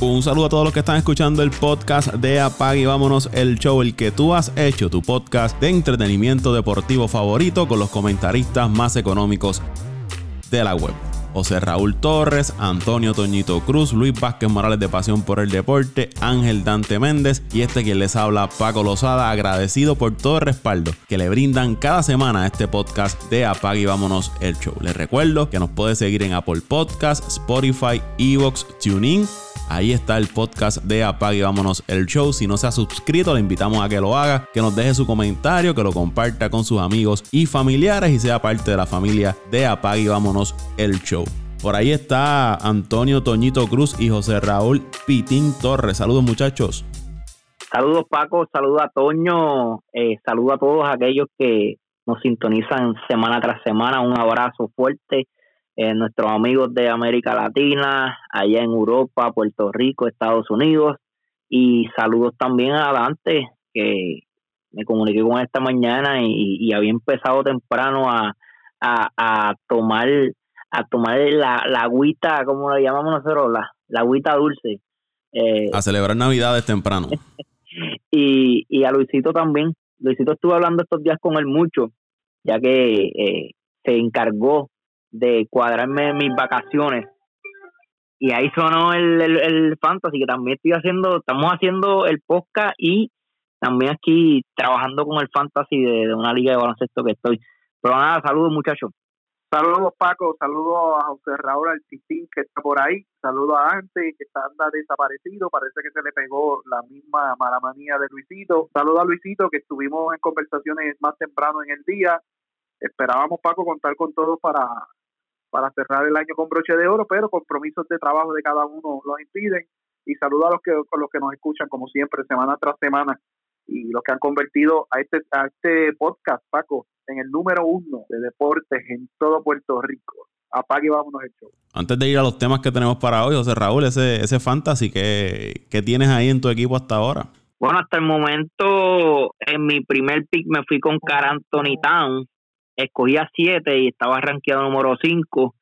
Un saludo a todos los que están escuchando el podcast de Apague y Vámonos el Show, el que tú has hecho, tu podcast de entretenimiento deportivo favorito con los comentaristas más económicos de la web. José Raúl Torres, Antonio Toñito Cruz, Luis Vázquez Morales de Pasión por el Deporte, Ángel Dante Méndez y este quien les habla, Paco Lozada, agradecido por todo el respaldo que le brindan cada semana a este podcast de Apague y Vámonos el Show. Les recuerdo que nos puede seguir en Apple Podcast, Spotify, Evox, TuneIn Ahí está el podcast de Apague y Vámonos el Show. Si no se ha suscrito, le invitamos a que lo haga, que nos deje su comentario, que lo comparta con sus amigos y familiares y sea parte de la familia de Apague y Vámonos el Show. Por ahí está Antonio Toñito Cruz y José Raúl Pitín Torres. Saludos muchachos. Saludos Paco, saludos a Toño, eh, saludos a todos aquellos que nos sintonizan semana tras semana. Un abrazo fuerte eh, nuestros amigos de América Latina, allá en Europa, Puerto Rico, Estados Unidos. Y saludos también a Dante, que me comuniqué con esta mañana y, había empezado temprano a, a, tomar a tomar la, la agüita, como la llamamos nosotros, la, la agüita dulce. Eh, a celebrar Navidades temprano. y, y a Luisito también. Luisito estuve hablando estos días con él mucho, ya que eh, se encargó de cuadrarme mis vacaciones. Y ahí sonó el, el, fantasy, que también estoy haciendo, estamos haciendo el podcast y también aquí trabajando con el fantasy de, una liga de baloncesto que estoy. Pero nada, saludos muchachos. Saludos Paco, saludos a José Raúl Altisín que está por ahí, saludos a Ante que está anda desaparecido, parece que se le pegó la misma mala manía de Luisito, saludos a Luisito que estuvimos en conversaciones más temprano en el día, esperábamos Paco contar con todos para para cerrar el año con broche de oro, pero compromisos de trabajo de cada uno los impiden. Y saludo a los que, con los que nos escuchan, como siempre, semana tras semana, y los que han convertido a este, a este podcast, Paco, en el número uno de deportes en todo Puerto Rico. Apague y vámonos el show. Antes de ir a los temas que tenemos para hoy, José Raúl, ese, ese fantasy que, que tienes ahí en tu equipo hasta ahora. Bueno, hasta el momento, en mi primer pick me fui con Car Anthony Town, escogía siete y estaba rankeado número cinco.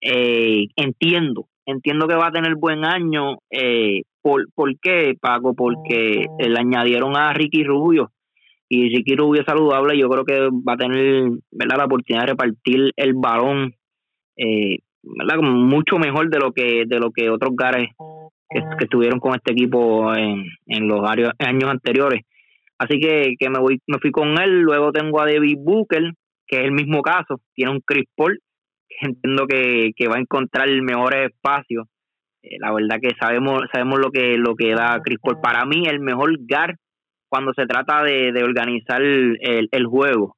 Eh, entiendo, entiendo que va a tener buen año. Eh, ¿por, ¿Por qué, Paco? Porque le añadieron a Ricky Rubio y Ricky Rubio saludable. Yo creo que va a tener ¿verdad? la oportunidad de repartir el balón eh, ¿verdad? mucho mejor de lo que de lo que otros gares que, estuvieron con este equipo en, en los años anteriores. Así que, que me voy me fui con él. Luego tengo a David Booker, que es el mismo caso, tiene un Chris Paul, que entiendo que, va a encontrar mejores espacios. Eh, la verdad que sabemos sabemos lo que lo que da Chris Paul. Para mí, el mejor guard cuando se trata de, organizar el, juego.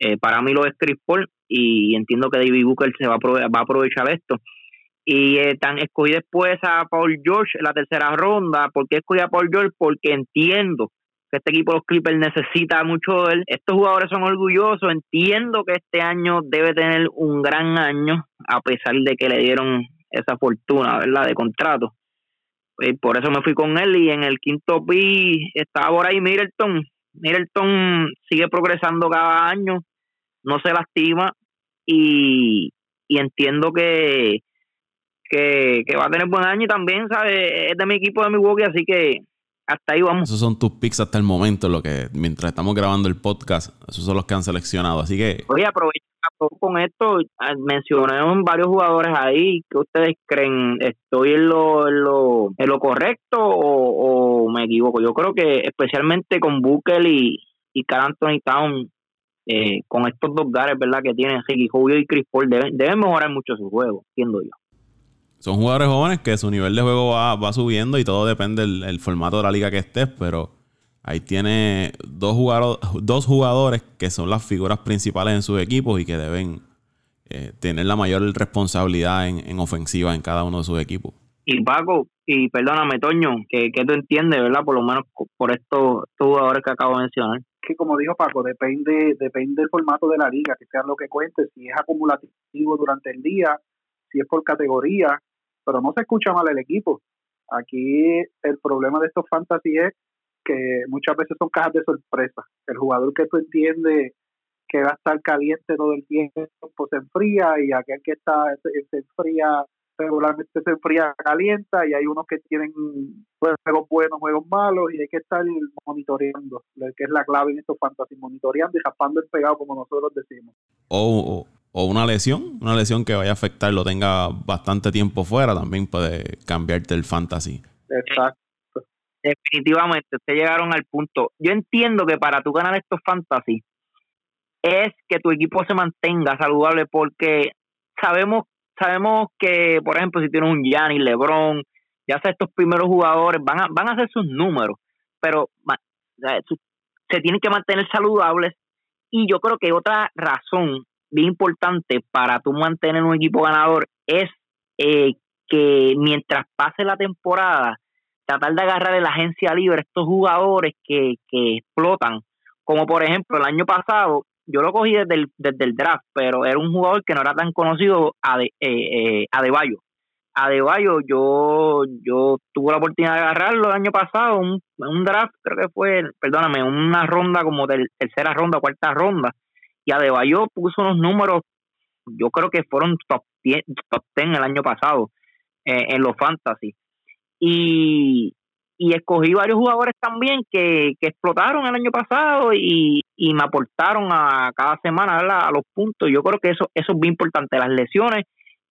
Eh, para mí lo es Chris Paul y entiendo que David Booker se va a, va a aprovechar esto. Y eh, tan escogí después a Paul George en la tercera ronda. ¿Por qué escogí a Paul George? Porque entiendo que este equipo de los Clippers necesita mucho de él. Estos jugadores son orgullosos, entiendo que este año debe tener un gran año, a pesar de que le dieron esa fortuna, ¿verdad?, de contrato. Y por eso me fui con él y en el quinto pi estaba por ahí Middleton. Middleton sigue progresando cada año, no se lastima y, y entiendo que, que, que va a tener buen año y también, ¿sabe? Es de mi equipo de Milwaukee, así que hasta ahí vamos. Esos son tus picks hasta el momento, lo que mientras estamos grabando el podcast, esos son los que han seleccionado. Así que. Oye, con esto, ah, mencioné varios jugadores ahí. ¿Qué ustedes creen? ¿Estoy en lo, en lo, en lo correcto o, me equivoco? Yo creo que especialmente con Booker y, y Carl Town, eh, con estos dos gares, ¿verdad? Que tienen Ricky Julio y Chris Paul, deben, deben mejorar mucho su juego, entiendo yo son jugadores jóvenes que su nivel de juego va, subiendo y todo depende del formato de la liga que estés, pero ahí tiene dos, jugadores, dos jugadores que son las figuras principales en sus equipos y que deben eh, tener la mayor responsabilidad en, ofensiva en cada uno de sus equipos. Y Paco, y perdóname, Toño, que, que tú entiendes, ¿verdad? Por lo menos por estos, jugadores que acabo de mencionar que como dijo Paco, depende, depende del formato de la liga, que sea lo que cuente, si es acumulativo durante el día, si es por categoría, pero no se escucha mal el equipo. Aquí el problema de estos fantasy es que muchas veces son cajas de sorpresa. El jugador que tú entiendes que va a estar caliente todo el tiempo se enfría y aquel que está se, enfría regularmente se enfría, calienta y hay unos que tienen juegos buenos, juegos malos y hay que estar monitoreando, que es la clave en estos fantasy, monitoreando y raspando el pegado como nosotros decimos. O, o una lesión, una lesión que vaya a afectar, lo tenga bastante tiempo fuera, también puede cambiarte el fantasy. Exacto. Definitivamente, ustedes llegaron al punto. Yo entiendo que para tú ganar estos fantasy es que tu equipo se mantenga saludable porque sabemos sabemos que, por ejemplo, si tienes un Gianni, LeBron, ya sea estos primeros jugadores, van a, van a hacer sus números, pero se tienen que mantener saludables. Y yo creo que otra razón bien importante para tú mantener un equipo ganador es eh, que mientras pase la temporada, tratar de agarrar en la agencia libre estos jugadores que, que explotan. Como por ejemplo el año pasado, yo lo cogí desde el, desde el draft, pero era un jugador que no era tan conocido, a de, eh, eh, Adebayo. Adebayo, yo, yo tuve la oportunidad de agarrarlo el año pasado, un, un draft, creo que fue, perdóname, una ronda como de tercera ronda, cuarta ronda, y Adebayo puso unos números, yo creo que fueron top 10, top 10 el año pasado eh, en los fantasy. Y, y escogí varios jugadores también que, que explotaron el año pasado y, y me aportaron a cada semana a los puntos. Yo creo que eso, eso es bien importante, las lesiones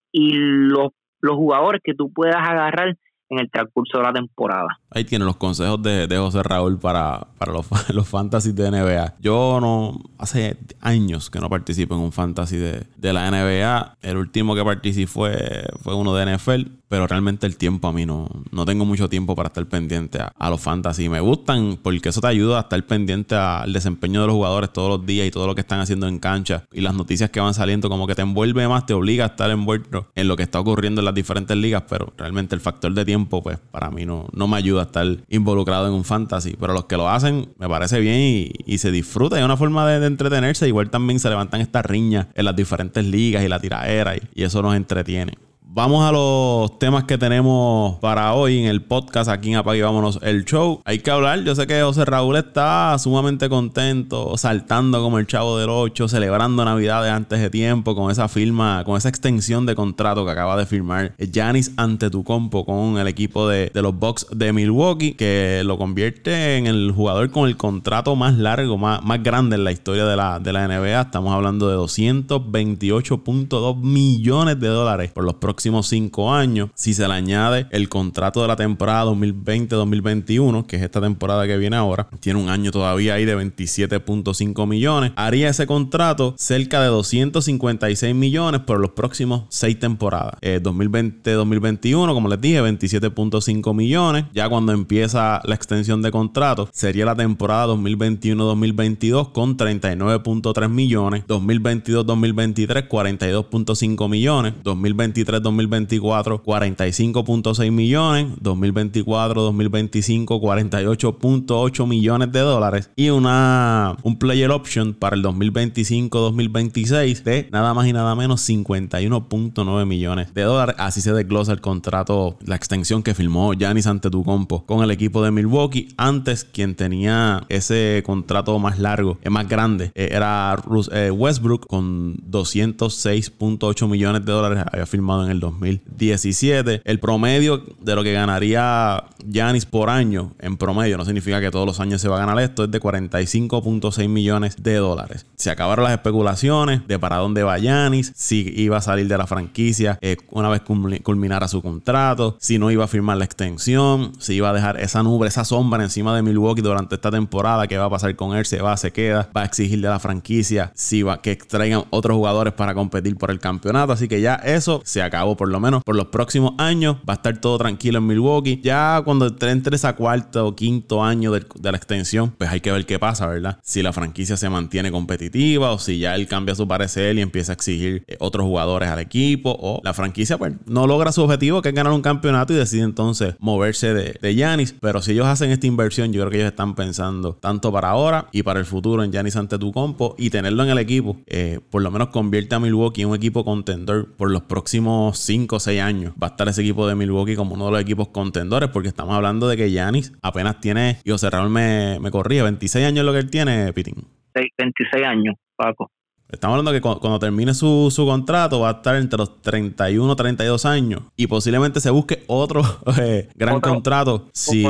y los, los jugadores que tú puedas agarrar en el transcurso de la temporada. Ahí tienen los consejos de, José Raúl para, para los, los fantasy de NBA. Yo no, hace años que no participo en un fantasy de, de la NBA. El último que participé fue, fue uno de NFL pero realmente el tiempo a mí no, no tengo mucho tiempo para estar pendiente a, los fantasy. Me gustan porque eso te ayuda a estar pendiente al desempeño de los jugadores todos los días y todo lo que están haciendo en cancha y las noticias que van saliendo, como que te envuelve más, te obliga a estar envuelto en lo que está ocurriendo en las diferentes ligas, pero realmente el factor de tiempo, pues para mí no, no me ayuda estar involucrado en un fantasy. Pero los que lo hacen, me parece bien y, se disfruta. Es una forma de, entretenerse. Igual también se levantan estas riñas en las diferentes ligas y la tiradera y eso nos entretiene. Vamos a los temas que tenemos para hoy en el podcast aquí en Apague Vámonos el Show. Hay que hablar, yo sé que José Raúl está sumamente contento, saltando como el chavo del 8, celebrando Navidades antes de tiempo con esa firma, con esa extensión de contrato que acaba de firmar Janis ante tu compo con el equipo de, los Bucks de Milwaukee, que lo convierte en el jugador con el contrato más largo, más, más grande en la historia de la, de la NBA. Estamos hablando de 228.2 millones de dólares por los próximos próximos cinco años. Si se le añade el contrato de la temporada 2020-2021, que es esta temporada que viene ahora, tiene un año todavía ahí de 27.5 millones. Haría ese contrato cerca de 256 millones por los próximos seis temporadas. 2020-2021, eh, como les dije, 27.5 millones. Ya cuando empieza la extensión de contrato, sería la temporada 2021-2022 con 39.3 millones. 2022-2023, 42.5 millones. 2023 2024 45.6 millones, 2024 2025 48.8 millones de dólares y una un player option para el 2025 2026 de nada más y nada menos 51.9 millones de dólares. Así se desglosa el contrato, la extensión que firmó Giannis Antetokounmpo con el equipo de Milwaukee. Antes quien tenía ese contrato más largo, es más grande, eh, era eh, Westbrook con 206.8 millones de dólares había firmado en el 2017. El promedio de lo que ganaría Yanis por año, en promedio, no significa que todos los años se va a ganar esto, es de 45.6 millones de dólares. Se acabaron las especulaciones de para dónde va Yanis, si iba a salir de la franquicia eh, una vez culminara su contrato, si no iba a firmar la extensión, si iba a dejar esa nube, esa sombra encima de Milwaukee durante esta temporada, qué va a pasar con él, se va, se queda, va a exigir de la franquicia, si va que traigan otros jugadores para competir por el campeonato, así que ya eso se acabó por lo menos por los próximos años. Va a estar todo tranquilo en Milwaukee. Ya cuando entres a cuarto o quinto año de, la extensión, pues hay que ver qué pasa, ¿verdad? Si la franquicia se mantiene competitiva o si ya él cambia su parecer y empieza a exigir eh, otros jugadores al equipo o la franquicia pues no logra su objetivo que es ganar un campeonato y decide entonces moverse de, Giannis. Pero si ellos hacen esta inversión, yo creo que ellos están pensando tanto para ahora y para el futuro en Giannis ante tu compo y tenerlo en el equipo, eh, por lo menos convierte a Milwaukee en un equipo contendor por los próximos 5 o 6 años va a estar ese equipo de Milwaukee como uno de los equipos contendores, porque estamos hablando de que Yanis apenas tiene, y José Raúl me, me corría, 26 años lo que él tiene, Pitín. 26 años, Paco. Estamos hablando que cuando, termine su, contrato va a estar entre los 31 32 años y posiblemente se busque otro eh, gran contrato. Si,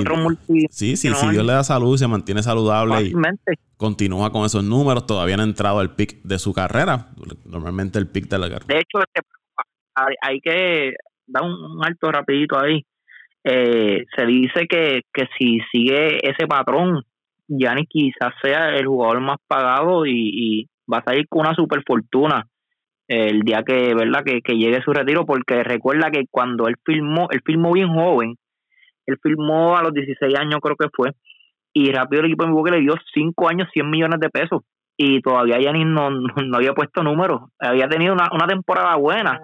sí, sí, si Dios le da salud se mantiene saludable y continúa con esos números, todavía no ha entrado al pic de su carrera. Normalmente el pic de la carrera. De hecho, este, hay, que dar un, alto rapidito ahí. Eh, se dice que, que si sigue ese patrón, Gianni quizás sea el jugador más pagado y, va a salir con una super fortuna el día que, ¿verdad? Que, llegue su retiro, porque recuerda que cuando él filmó, él filmó bien joven, él filmó a los 16 años creo que fue, y rápido el equipo de Milwaukee le dio 5 años 100 millones de pesos, y todavía Giannis no, no, había puesto números, había tenido una, una temporada buena,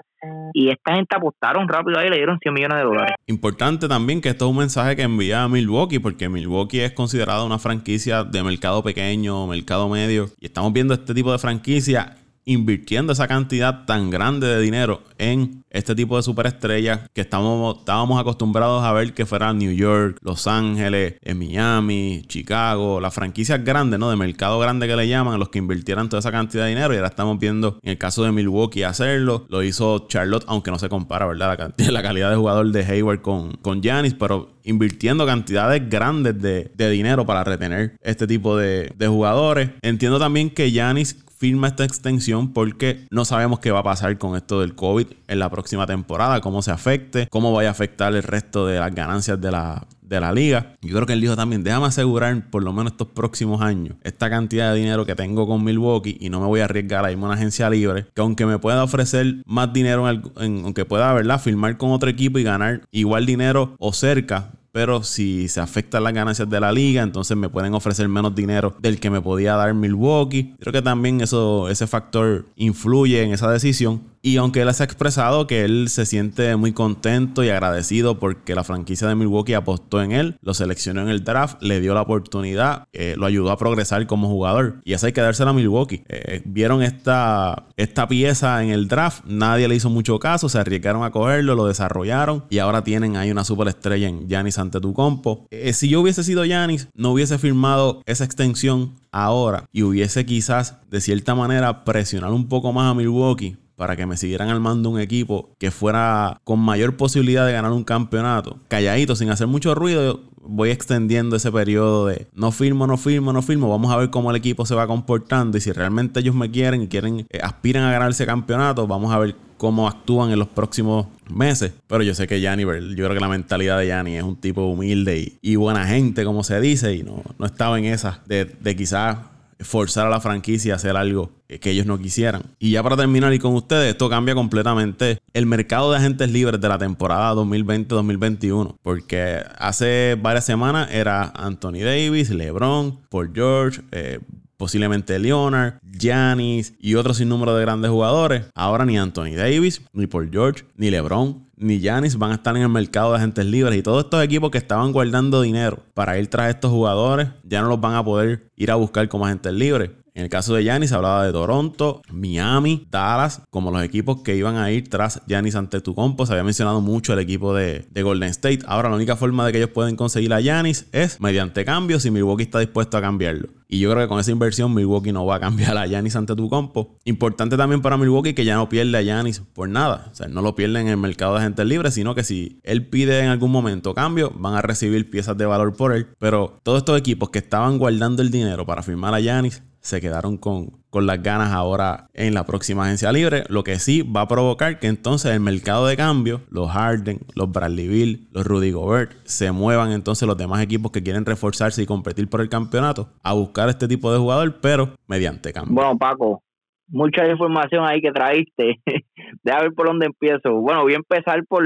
y esta gente apostaron rápido ahí y le dieron 100 millones de dólares. Importante también que esto es un mensaje que envía a Milwaukee, porque Milwaukee es considerada una franquicia de mercado pequeño, mercado medio, y estamos viendo este tipo de franquicia invirtiendo esa cantidad tan grande de dinero en este tipo de superestrellas que estamos, estábamos acostumbrados a ver que fueran New York, Los Ángeles, en Miami, Chicago, las franquicias grandes, ¿no? De mercado grande que le llaman, los que invirtieran toda esa cantidad de dinero y ahora estamos viendo en el caso de Milwaukee hacerlo, lo hizo Charlotte, aunque no se compara, ¿verdad? La, la calidad de jugador de Hayward con, con Giannis, pero invirtiendo cantidades grandes de, dinero para retener este tipo de, de jugadores. Entiendo también que Giannis firma esta extensión porque no sabemos qué va a pasar con esto del COVID en la próxima temporada, cómo se afecte, cómo vaya a afectar el resto de las ganancias de la, de la liga. Yo creo que él dijo también, déjame asegurar por lo menos estos próximos años esta cantidad de dinero que tengo con Milwaukee y no me voy a arriesgar a irme a una agencia libre, que aunque me pueda ofrecer más dinero, en, aunque pueda, ¿verdad? Firmar con otro equipo y ganar igual dinero o cerca, pero si se afectan las ganancias de la liga, entonces me pueden ofrecer menos dinero del que me podía dar Milwaukee. Creo que también eso, ese factor influye en esa decisión. Y aunque él se ha expresado que él se siente muy contento y agradecido porque la franquicia de Milwaukee apostó en él, lo seleccionó en el draft, le dio la oportunidad, eh, lo ayudó a progresar como jugador. Y eso hay que dársela a Milwaukee. Eh, vieron esta, esta pieza en el draft, nadie le hizo mucho caso, se arriesgaron a cogerlo, lo desarrollaron y ahora tienen ahí una superestrella en Giannis Antetokounmpo. Eh, si yo hubiese sido Giannis, no hubiese firmado esa extensión ahora y hubiese quizás de cierta manera presionar un poco más a Milwaukee para que me siguieran armando un equipo que fuera con mayor posibilidad de ganar un campeonato. Calladito, sin hacer mucho ruido, voy extendiendo ese periodo de no firmo, no firmo, no firmo. Vamos a ver cómo el equipo se va comportando y si realmente ellos me quieren y quieren, eh, aspiran a ganar ese campeonato, vamos a ver cómo actúan en los próximos meses. Pero yo sé que Yanni, yo creo que la mentalidad de Yanni es un tipo humilde y, buena gente, como se dice, y no, no estaba en esa de, de quizás forzar a la franquicia a hacer algo que ellos no quisieran. Y ya para terminar y con ustedes, esto cambia completamente el mercado de agentes libres de la temporada 2020-2021. Porque hace varias semanas era Anthony Davis, LeBron, Paul George, eh, posiblemente Leonard, Giannis y otros sinnúmero de grandes jugadores. Ahora ni Anthony Davis, ni Paul George, ni LeBron, ni Giannis van a estar en el mercado de agentes libres. Y todos estos equipos que estaban guardando dinero para ir tras estos jugadores ya no los van a poder ir a buscar como agentes libres. En el caso de Giannis hablaba de Toronto, Miami, Dallas, como los equipos que iban a ir tras Giannis ante tu compo. Se había mencionado mucho el equipo de, Golden State. Ahora la única forma de que ellos pueden conseguir a Giannis es mediante cambios si Milwaukee está dispuesto a cambiarlo. Y yo creo que con esa inversión Milwaukee no va a cambiar a Giannis ante tu compo. Importante también para Milwaukee que ya no pierde a Giannis por nada. O sea, no lo pierden en el mercado de agentes libres, sino que si él pide en algún momento cambio, van a recibir piezas de valor por él. Pero todos estos equipos que estaban guardando el dinero para firmar a Giannis se quedaron con, con las ganas ahora en la próxima agencia libre, lo que sí va a provocar que entonces el mercado de cambio, los Harden, los Bradley Bill, los Rudy Gobert, se muevan entonces los demás equipos que quieren reforzarse y competir por el campeonato a buscar este tipo de jugador, pero mediante cambio. Bueno, Paco, mucha información ahí que traíste. Deja ver por dónde empiezo. Bueno, voy a empezar por,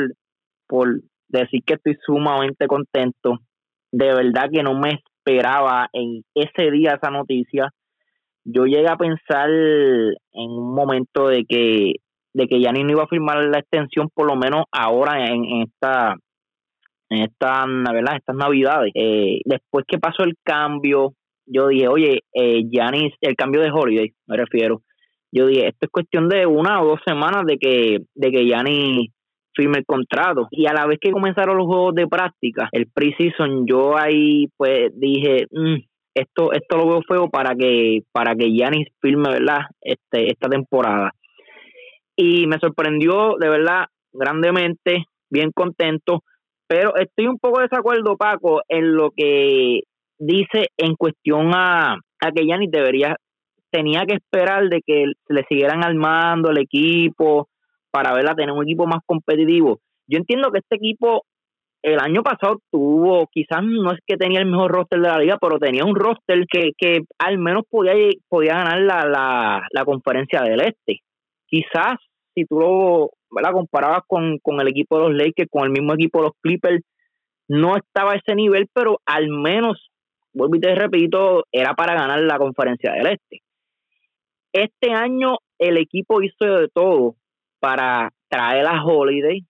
por decir que estoy sumamente contento. De verdad que no me esperaba en ese día esa noticia yo llegué a pensar en un momento de que de que Yanni no iba a firmar la extensión por lo menos ahora en, esta en estas navidades. Eh, después que pasó el cambio yo dije oye eh, el cambio de Holiday me refiero. Yo dije esto es cuestión de una o dos semanas de que de que Gianni firme el contrato y a la vez que comenzaron los juegos de práctica el preseason yo ahí pues dije mm, esto esto lo veo feo para que para que Giannis firme, ¿verdad? Este esta temporada. Y me sorprendió de verdad grandemente, bien contento, pero estoy un poco de desacuerdo Paco en lo que dice en cuestión a, a que Giannis debería tenía que esperar de que le siguieran armando el equipo para verla tener un equipo más competitivo. Yo entiendo que este equipo el año pasado tuvo, quizás no es que tenía el mejor roster de la liga, pero tenía un roster que, que al menos podía, podía ganar la, la, la conferencia del este. Quizás si tú lo comparabas con, con el equipo de los Lakers, con el mismo equipo de los Clippers, no estaba a ese nivel, pero al menos, vuelvo y te repito, era para ganar la conferencia del este. Este año el equipo hizo de todo para traer a Holiday,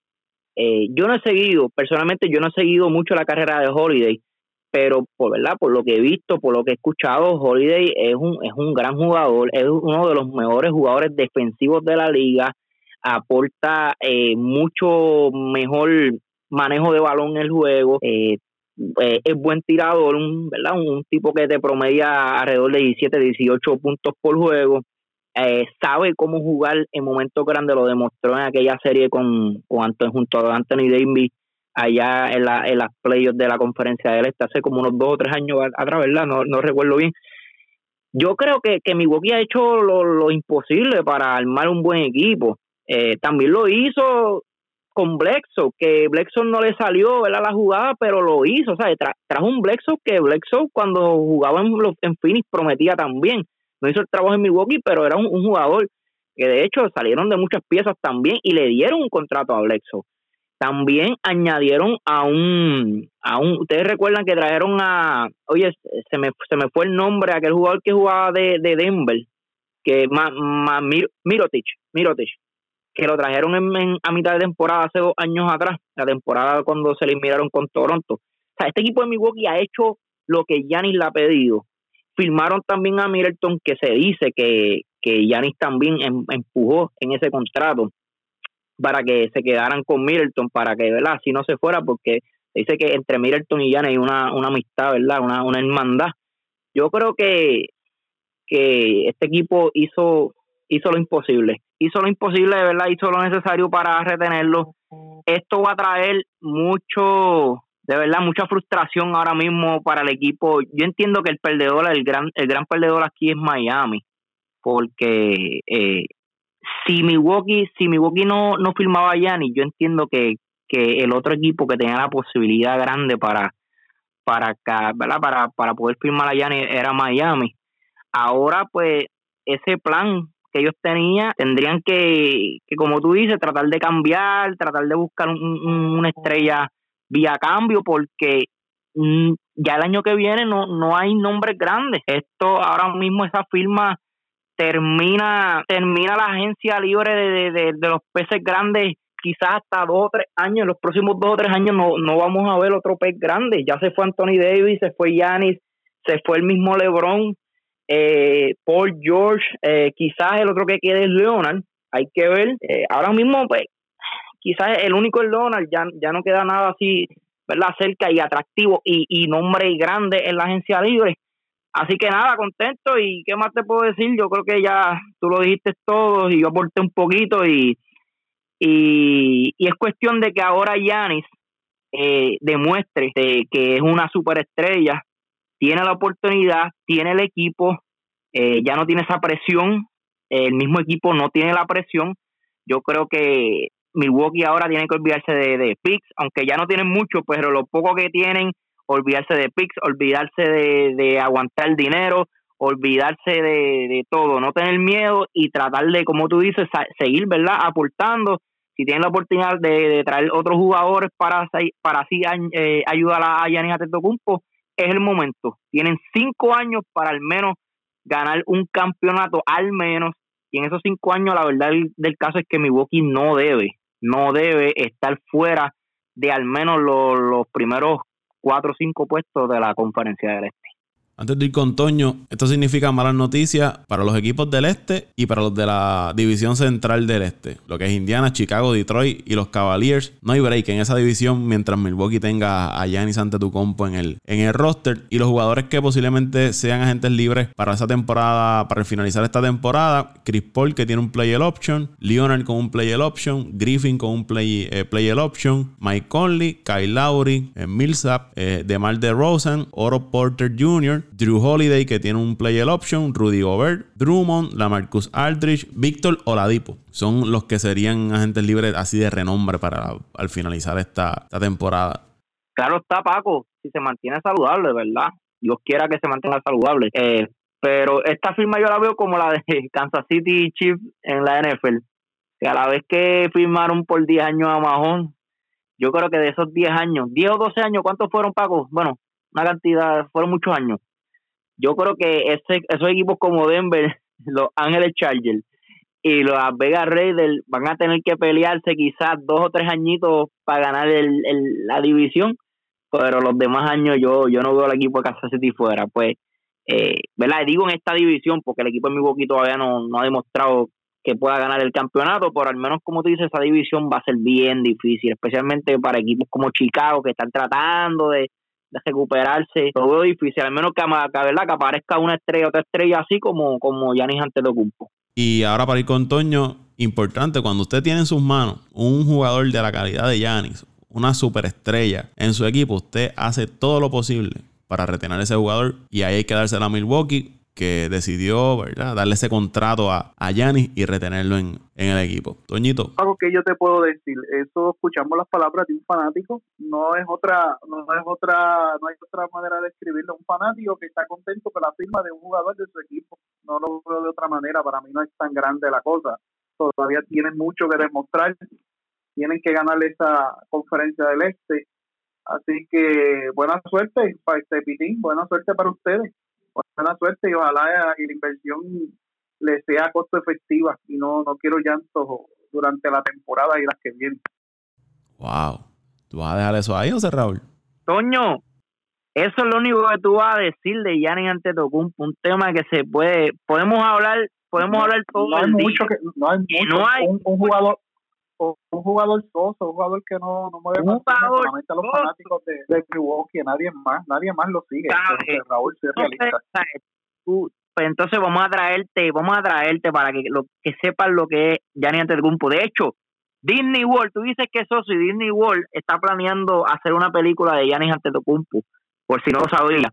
eh, yo no he seguido, personalmente yo no he seguido mucho la carrera de Holiday, pero por verdad, por lo que he visto, por lo que he escuchado, Holiday es un, es un gran jugador, es uno de los mejores jugadores defensivos de la liga, aporta eh, mucho mejor manejo de balón en el juego, eh, es buen tirador, un, ¿verdad? un tipo que te promedia alrededor de 17, 18 puntos por juego. Eh, sabe cómo jugar en momentos grandes, lo demostró en aquella serie con, con junto a Anthony Davis allá en, la, en las playoffs de la conferencia del este hace como unos dos o tres años atrás, ¿verdad? No, no recuerdo bien. Yo creo que, que Milwaukee ha hecho lo, imposible para armar un buen equipo. Eh, también lo hizo con Blexo, que Blexo no le salió ¿verdad? la jugada, pero lo hizo. O sea, trajo un Blexo que Blexo cuando jugaba en, en Phoenix prometía también no hizo el trabajo en Milwaukee, pero era un, jugador que de hecho salieron de muchas piezas también y le dieron un contrato a Blexo. También añadieron a un, a un, ustedes recuerdan que trajeron a, oye, se me, se me fue el nombre, aquel jugador que jugaba de, de Denver, que más, más Mirotic, Mirotic, que lo trajeron en, a mitad de temporada hace dos años atrás, la temporada cuando se eliminaron con Toronto. O sea, este equipo de Milwaukee ha hecho lo que Yanis le ha pedido firmaron también a Middleton, que se dice que, que Yanis también em, empujó en ese contrato para que se quedaran con Middleton, para que, ¿verdad? Si no se fuera, porque dice que entre Middleton y Yanis hay una, una amistad, ¿verdad? Una, una hermandad. Yo creo que, que este equipo hizo, hizo lo imposible. Hizo lo imposible, ¿verdad? Hizo lo necesario para retenerlo. Esto va a traer mucho de verdad mucha frustración ahora mismo para el equipo. Yo entiendo que el perdedor, el gran, el gran perdedor aquí es Miami, porque eh, si Milwaukee, si Milwaukee no, no firmaba a Gianni, yo entiendo que, que el otro equipo que tenía la posibilidad grande para para ¿verdad? para para poder firmar a Gianni era Miami. Ahora pues ese plan que ellos tenían tendrían que, que como tú dices, tratar de cambiar, tratar de buscar una estrella vía cambio porque mm, ya el año que viene no, no hay nombres grandes. Esto ahora mismo esa firma termina termina la agencia libre de, de, de, los peces grandes quizás hasta dos o tres años, en los próximos dos o tres años no, no vamos a ver otro pez grande. Ya se fue Anthony Davis, se fue Yanis, se fue el mismo LeBron, eh, Paul George, eh, quizás el otro que quede es Leonard. Hay que ver. Eh, ahora mismo, pues, quizás el único el Donald, ya, ya no queda nada así, ¿verdad? Cerca y atractivo y, y nombre grande en la agencia libre. Así que nada, contento y qué más te puedo decir, yo creo que ya tú lo dijiste todo y yo aporté un poquito y, y, es cuestión de que ahora Yanis eh, demuestre que es una superestrella, tiene la oportunidad, tiene el equipo, eh, ya no tiene esa presión, el mismo equipo no tiene la presión. Yo creo que Milwaukee ahora tiene que olvidarse de, de picks, aunque ya no tienen mucho, pero lo poco que tienen, olvidarse de picks, olvidarse de, de aguantar dinero, olvidarse de, de, todo, no tener miedo y tratar de, como tú dices, seguir, ¿verdad? Aportando. Si tienen la oportunidad de, traer otros jugadores para, para así eh, ayudar a Giannis Antetokounmpo, es el momento. Tienen cinco años para al menos ganar un campeonato, al menos. Y en esos cinco años, la verdad del caso es que Milwaukee no debe no debe estar fuera de al menos los, primeros cuatro o cinco puestos de la conferencia del Este. Antes de ir con Toño, esto significa malas noticias para los equipos del este y para los de la división central del este, lo que es Indiana, Chicago, Detroit y los Cavaliers. No hay break en esa división mientras Milwaukee tenga a Giannis Antetokounmpo en el, en el roster y los jugadores que posiblemente sean agentes libres para esa temporada, para finalizar esta temporada, Chris Paul que tiene un player option, Leonard con un player option, Griffin con un play, eh, player option, Mike Conley, Kyle Lowry, eh, Millsap, eh, DeMar DeRozan, Oro Porter Jr., Drew Holiday que tiene un player option, Rudy Gobert, Drummond, Lamarcus Aldridge, Víctor Oladipo. Son los que serían agentes libres así de renombre para al finalizar esta, temporada. Claro está, Paco, si se mantiene saludable, ¿verdad? Dios quiera que se mantenga saludable. Eh, pero esta firma yo la veo como la de Kansas City Chiefs en la NFL. Que a la vez que firmaron por 10 años a Mahón, yo creo que de esos 10 años, 10 o 12 años, ¿cuántos fueron, Paco? Bueno, una cantidad, fueron muchos años yo creo que ese, esos equipos como Denver, los Ángeles Chargers y los Vegas Raiders van a tener que pelearse quizás dos o tres añitos para ganar el, la división, pero los demás años yo yo no veo al equipo de Kansas City fuera. Pues, eh, ¿verdad? Digo en esta división porque el equipo de Milwaukee todavía no, no ha demostrado que pueda ganar el campeonato, pero al menos como tú dices, esa división va a ser bien difícil, especialmente para equipos como Chicago que están tratando de recuperarse. Lo veo difícil, al menos que, ¿verdad? que aparezca una estrella, otra estrella así como, como Yanis Antetokounmpo. Y ahora para ir con Toño, importante, cuando usted tiene en sus manos un jugador de la calidad de Yanis, una superestrella en su equipo, usted hace todo lo posible para retener a ese jugador y ahí hay que dársela a Milwaukee que decidió ¿verdad? darle ese contrato a, a y retenerlo en, el equipo. Toñito. Algo que yo te puedo decir, eso escuchamos las palabras de un fanático, no es otra, no es otra, no hay otra manera de escribirlo, un fanático que está contento con la firma de un jugador de su equipo, no lo veo de otra manera, para mí no es tan grande la cosa, todavía tienen mucho que demostrar, tienen que ganar esa conferencia del este, así que buena suerte para este pitín, buena suerte para ustedes buena suerte y ojalá la inversión le sea costo efectiva y no, no quiero llantos durante la temporada y las que vienen. Wow. ¿Tú vas a dejar eso ahí, José Raúl? Toño, eso es lo único que tú vas a decir de Gianni Antetokounmpo, un tema que se puede, podemos hablar, podemos hablar todo no hay mucho que, no hay, mucho, un, jugador un jugador soso, un jugador que no, no mueve un jugador solamente a los fanáticos de, de Milwaukee, nadie más, nadie más lo sigue. Entonces, Raúl, pues entonces vamos a traerte, vamos a traerte para que lo que sepan lo que es Gianni Antetokounmpo. De hecho, Disney World, tú dices que es socio y Disney World está planeando hacer una película de Giannis Antetokounmpo, por si no lo sabía.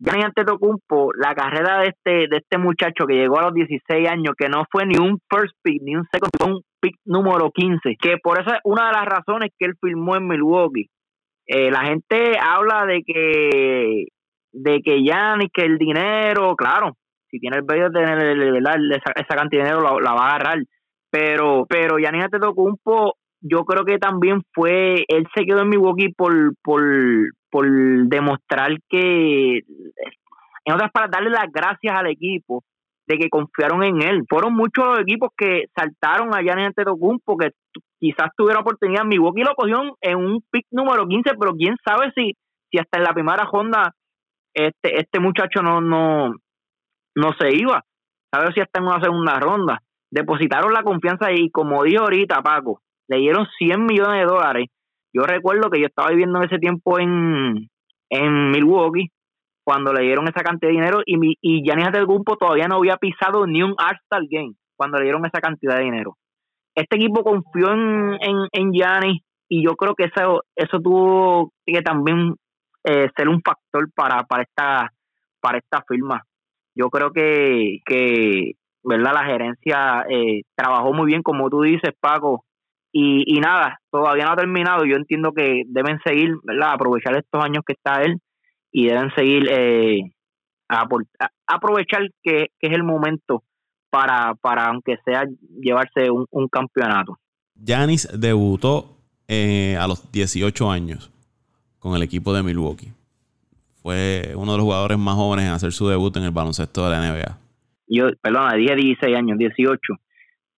Giannis Antetokounmpo, la carrera de este de este muchacho que llegó a los 16 años, que no fue ni un first pick, ni un second, fue un pick número 15, que por eso es una de las razones que él firmó en Milwaukee. Eh, la gente habla de que de que que el dinero, claro, si tiene el bello de tener esa, esa, cantidad de dinero la, va a agarrar, pero pero Giannis Antetokounmpo yo creo que también fue, él se quedó en Milwaukee por, por, por demostrar que, en otras palabras, darle las gracias al equipo de que confiaron en él. Fueron muchos los equipos que saltaron allá en Antetokounmpo que quizás tuvieron oportunidad. Milwaukee lo cogió en un pick número 15, pero quién sabe si, si hasta en la primera ronda este, este muchacho no, no, no se iba. Sabe si hasta en una segunda ronda. Depositaron la confianza y como dijo ahorita Paco, le dieron 100 millones de dólares. Yo recuerdo que yo estaba viviendo en ese tiempo en, en Milwaukee cuando le dieron esa cantidad de dinero y, mi, y Giannis grupo todavía no había pisado ni un All-Star Game cuando le dieron esa cantidad de dinero. Este equipo confió en, en, en Giannis y yo creo que eso, eso tuvo que también eh, ser un factor para, para, esta, para esta firma. Yo creo que, que ¿verdad? la gerencia eh, trabajó muy bien, como tú dices, Paco, y, y nada, todavía no ha terminado. Yo entiendo que deben seguir, ¿verdad? Aprovechar estos años que está él y deben seguir eh, a, aprovechar que, es el momento para, para, aunque sea, llevarse un, un campeonato. Yanis debutó eh, a los 18 años con el equipo de Milwaukee. Fue uno de los jugadores más jóvenes en hacer su debut en el baloncesto de la NBA. Yo, perdón, 10, 16 años, 18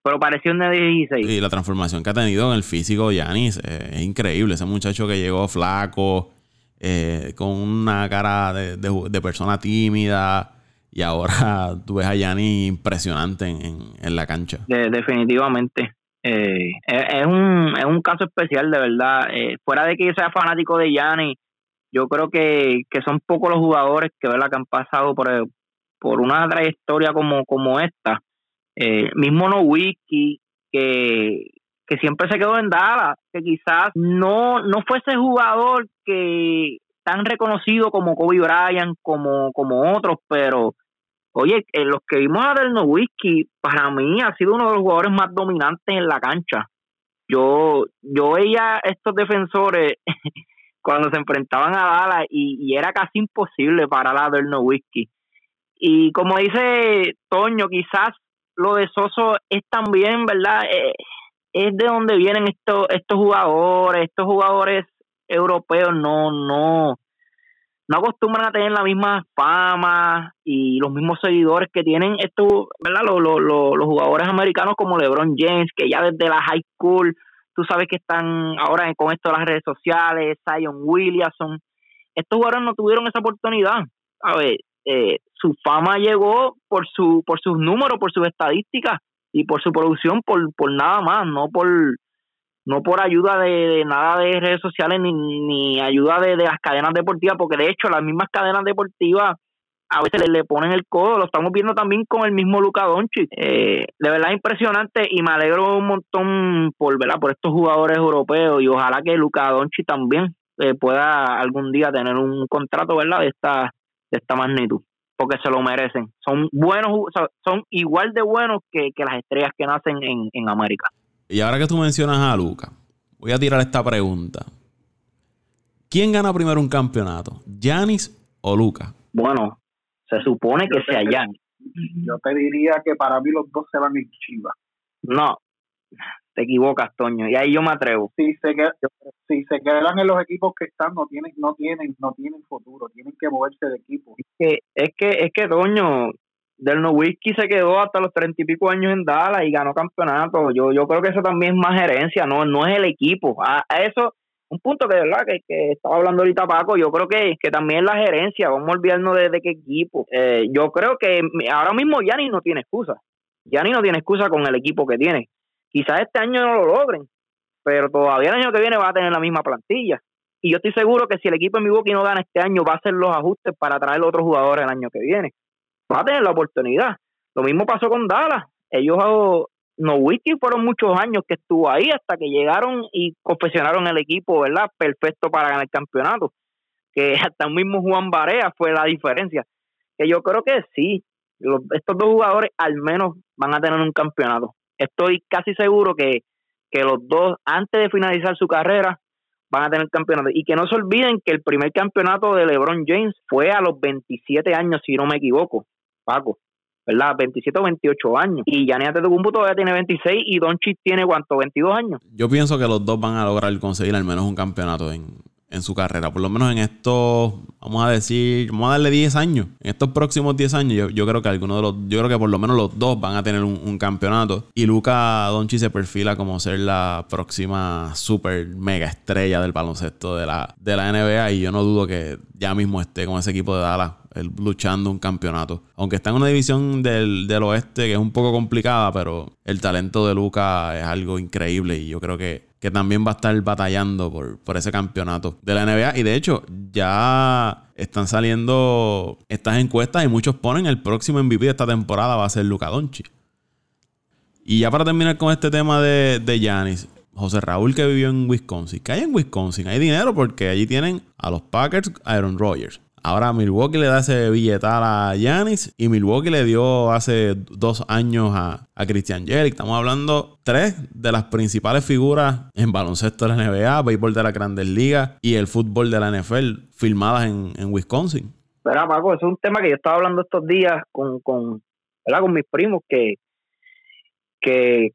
pero pareció un de 16. Y la transformación que ha tenido en el físico Yanis eh, es increíble. Ese muchacho que llegó flaco, eh, con una cara de, persona tímida. Y ahora tú ves a Yanni impresionante en, la cancha. definitivamente. Eh, es, un, es un caso especial, de verdad. Eh, fuera de que yo sea fanático de Yanni, yo creo que, son pocos los jugadores que, ¿verdad? que han pasado por, por una trayectoria como, como esta. Eh, mismo No que, que siempre se quedó en Dallas, que quizás no, no fue ese jugador que tan reconocido como Kobe Bryant, como, como otros, pero oye, en los que vimos a Del Whisky, para mí ha sido uno de los jugadores más dominantes en la cancha. Yo, yo veía estos defensores cuando se enfrentaban a Dallas y, era casi imposible parar a Del Whisky. Y como dice Toño, quizás lo de Soso es también, ¿verdad? Eh, es de donde vienen estos estos jugadores, estos jugadores europeos no no no acostumbran a tener la misma fama y los mismos seguidores que tienen estos, ¿verdad? Los, los, los, jugadores americanos como LeBron James, que ya desde la high school, tú sabes que están ahora con esto de las redes sociales, Zion Williamson, estos jugadores no tuvieron esa oportunidad. A ver, eh, su fama llegó por su por sus números, por sus estadísticas y por su producción, por, por nada más, no por no por ayuda de, nada de redes sociales ni, ni ayuda de, las cadenas deportivas, porque de hecho las mismas cadenas deportivas a veces le, ponen el codo, lo estamos viendo también con el mismo Luca Doncic. Eh, de verdad es impresionante y me alegro un montón por, ¿verdad? por estos jugadores europeos y ojalá que Luca Doncic también eh, pueda algún día tener un contrato ¿verdad? de esta de esta magnitud porque se lo merecen. Son buenos, son igual de buenos que, las estrellas que nacen en, en América. Y ahora que tú mencionas a Luca, voy a tirar esta pregunta. ¿Quién gana primero un campeonato? ¿Yanis o Luca? Bueno, se supone que sea Yanis. Yo te diría que para mí los dos se van en Chivas. No, te equivocas, Toño, y ahí yo me atrevo. Si se, si se quedan en los equipos que están, no tienen, no tienen, no tienen futuro, tienen que moverse de equipo. Es que, es que, es que Toño, del Nowitzki se quedó hasta los treinta y pico años en Dallas y ganó campeonato. Yo, yo creo que eso también es más gerencia, no, no es el equipo. A, eso, un punto que, ¿verdad? Que, que, estaba hablando ahorita Paco, yo creo que, que también es la gerencia, vamos a olvidarnos de, qué equipo. Eh, yo creo que ahora mismo Yanni no tiene excusa. Yanni no tiene excusa con el equipo que tiene. Quizás este año no lo logren, pero todavía el año que viene va a tener la misma plantilla. Y yo estoy seguro que si el equipo de Milwaukee no gana este año, va a hacer los ajustes para traer otros jugadores el año que viene va a tener la oportunidad. Lo mismo pasó con Dallas. Ellos, no Wiki fueron muchos años que estuvo ahí hasta que llegaron y confeccionaron el equipo, ¿verdad? Perfecto para ganar el campeonato. Que hasta el mismo Juan Barea fue la diferencia. Que yo creo que sí, estos dos jugadores al menos van a tener un campeonato. Estoy casi seguro que, que los dos, antes de finalizar su carrera, van a tener campeonato. Y que no se olviden que el primer campeonato de LeBron James fue a los 27 años, si no me equivoco. Paco, ¿verdad? 27 o 28 años. Y Gianni Antetokounmpo todavía tiene 26 y Doncic tiene, ¿cuánto? 22 años. Yo pienso que los dos van a lograr conseguir al menos un campeonato en, en su carrera. Por lo menos en estos, vamos a decir, vamos a darle 10 años. En estos próximos 10 años, yo, creo que alguno de los, yo creo que por lo menos los dos van a tener un, campeonato. Y Luca Doncic se perfila como ser la próxima super mega estrella del baloncesto de la, de la NBA. Y yo no dudo que ya mismo esté con ese equipo de Dallas luchando un campeonato. Aunque está en una división del, del, oeste que es un poco complicada, pero el talento de Luca es algo increíble y yo creo que que también va a estar batallando por, por ese campeonato de la NBA. Y de hecho, ya están saliendo estas encuestas y muchos ponen el próximo MVP de esta temporada va a ser Luca Doncic. Y ya para terminar con este tema de Yanis, José Raúl que vivió en Wisconsin. ¿Qué hay en Wisconsin? Hay dinero porque allí tienen a los Packers, a Aaron Rodgers, Ahora Milwaukee le da ese billetal a Yanis y Milwaukee le dio hace dos años a, Christian Jerick. Estamos hablando tres de las principales figuras en baloncesto de la NBA, béisbol de la Grandes Ligas y el fútbol de la NFL filmadas en, Wisconsin. Pero Paco, es un tema que yo estaba hablando estos días con, con, con mis primos que que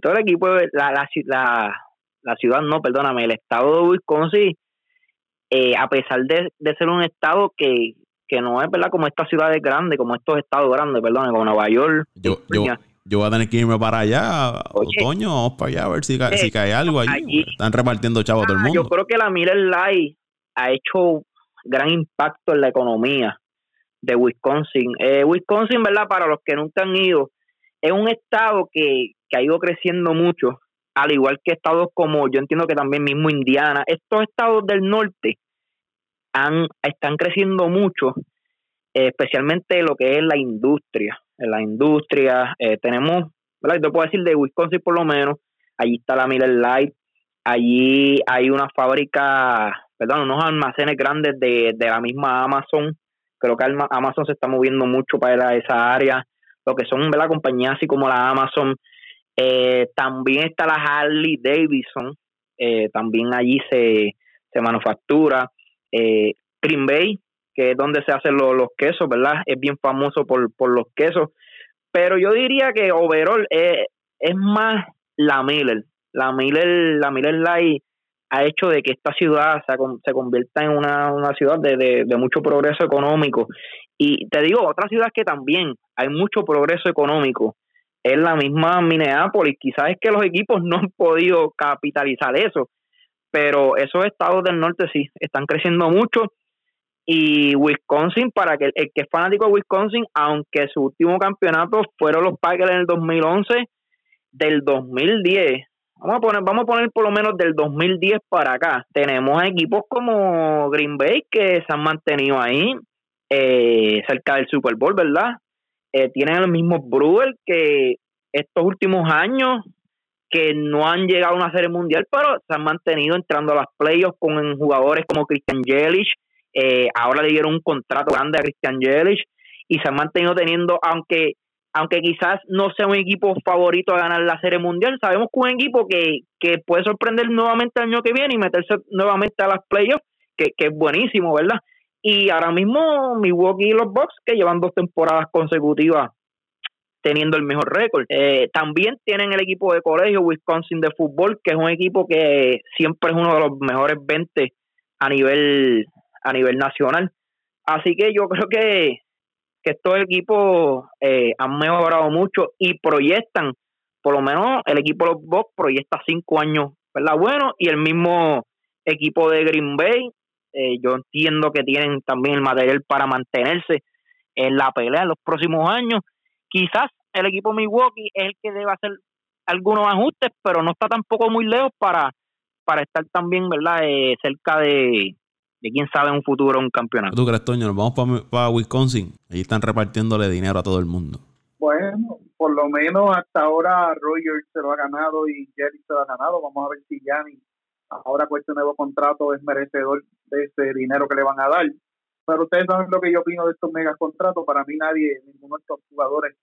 todo el equipo, la, la, la, la ciudad, no, perdóname, el estado de Wisconsin eh, a pesar de, ser un estado que, no es verdad como estas ciudades grandes, como estos estados grandes, perdón, como Nueva York. Yo, yo, voy a tener que irme para allá, otoño, vamos para allá a ver si, si cae algo allí. Están repartiendo chavos a todo el ah, mundo. Yo creo que la Miller Light ha hecho gran impacto en la economía de Wisconsin. Eh, Wisconsin, ¿verdad? Para los que nunca han ido, es un estado que, que ha ido creciendo mucho, al igual que estados como, yo entiendo que también mismo Indiana, estos estados del norte han, están creciendo mucho, eh, especialmente lo que es la industria. En la industria eh, tenemos, ¿verdad? Yo puedo decir de Wisconsin por lo menos, allí está la Miller Light, allí hay una fábrica, perdón, unos almacenes grandes de, de la misma Amazon, creo que Amazon se está moviendo mucho para esa área, lo que son ¿verdad? compañías así como la Amazon, eh, también está la Harley Davidson, eh, también allí se, se manufactura, eh, Green Bay, que es donde se hacen los, quesos, ¿verdad? Es bien famoso por, por los quesos, pero yo diría que overall es, es más la Miller, la Miller, la Miller Light ha hecho de que esta ciudad se, se convierta en una, una ciudad de, de, mucho progreso económico. Y te digo, otra ciudad que también hay mucho progreso económico es la misma Minneapolis. Quizás es que los equipos no han podido capitalizar eso, pero esos estados del norte sí están creciendo mucho. Y Wisconsin, para que el que es fanático de Wisconsin, aunque su último campeonato fueron los Packers en el 2011, del 2010 Vamos a poner, vamos a poner por lo menos del 2010 para acá. Tenemos equipos como Green Bay que se han mantenido ahí eh, cerca del Super Bowl, ¿verdad? Eh, tienen los mismos Brewers que estos últimos años que no han llegado a una serie mundial, pero se han mantenido entrando a las playoffs con jugadores como Christian Yelich. Eh, ahora le dieron un contrato grande a Christian Yelich y se han mantenido teniendo, aunque aunque quizás no sea un equipo favorito a ganar la Serie Mundial, sabemos que un equipo que, que puede sorprender nuevamente el año que viene y meterse nuevamente a las playoffs, que, que es buenísimo, ¿verdad? Y ahora mismo Milwaukee y los Bucks, que llevan dos temporadas consecutivas teniendo el mejor récord. Eh, también tienen el equipo de colegio Wisconsin de fútbol, que es un equipo que siempre es uno de los mejores 20 a nivel, a nivel nacional. Así que yo creo que que estos equipos eh, han mejorado mucho y proyectan, por lo menos el equipo de los Bucks proyecta cinco años, ¿verdad? Bueno, y el mismo equipo de Green Bay, eh, yo entiendo que tienen también el material para mantenerse en la pelea en los próximos años. Quizás el equipo Milwaukee es el que debe hacer algunos ajustes, pero no está tampoco muy lejos para, para estar también, ¿verdad?, eh, cerca de, de quién sabe un futuro un campeonato. ¿Tú crees, Toño? Nos vamos para Wisconsin. Allí están repartiéndole dinero a todo el mundo. Bueno, por lo menos hasta ahora Rogers se lo ha ganado y Jerry se lo ha ganado. Vamos a ver si Gianni, ahora con este nuevo contrato, es merecedor de ese dinero que le van a dar. Pero ustedes saben lo que yo opino de estos mega contratos. Para mí nadie, ninguno de estos jugadores,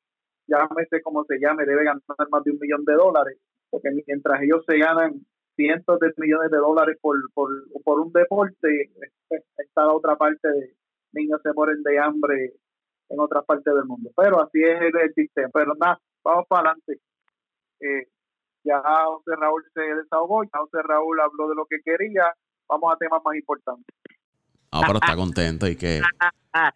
llámese como se llame, debe ganar más de un millón de dólares. Porque mientras ellos se ganan cientos de millones de dólares por, por, por un deporte, está la otra parte de niños se mueren de hambre en otras partes del mundo. Pero así es el, sistema. Pero nada, vamos para adelante. Eh, ya José Raúl se desahogó, ya José Raúl habló de lo que quería. Vamos a temas más importantes. Ah, pero está contento, hay que,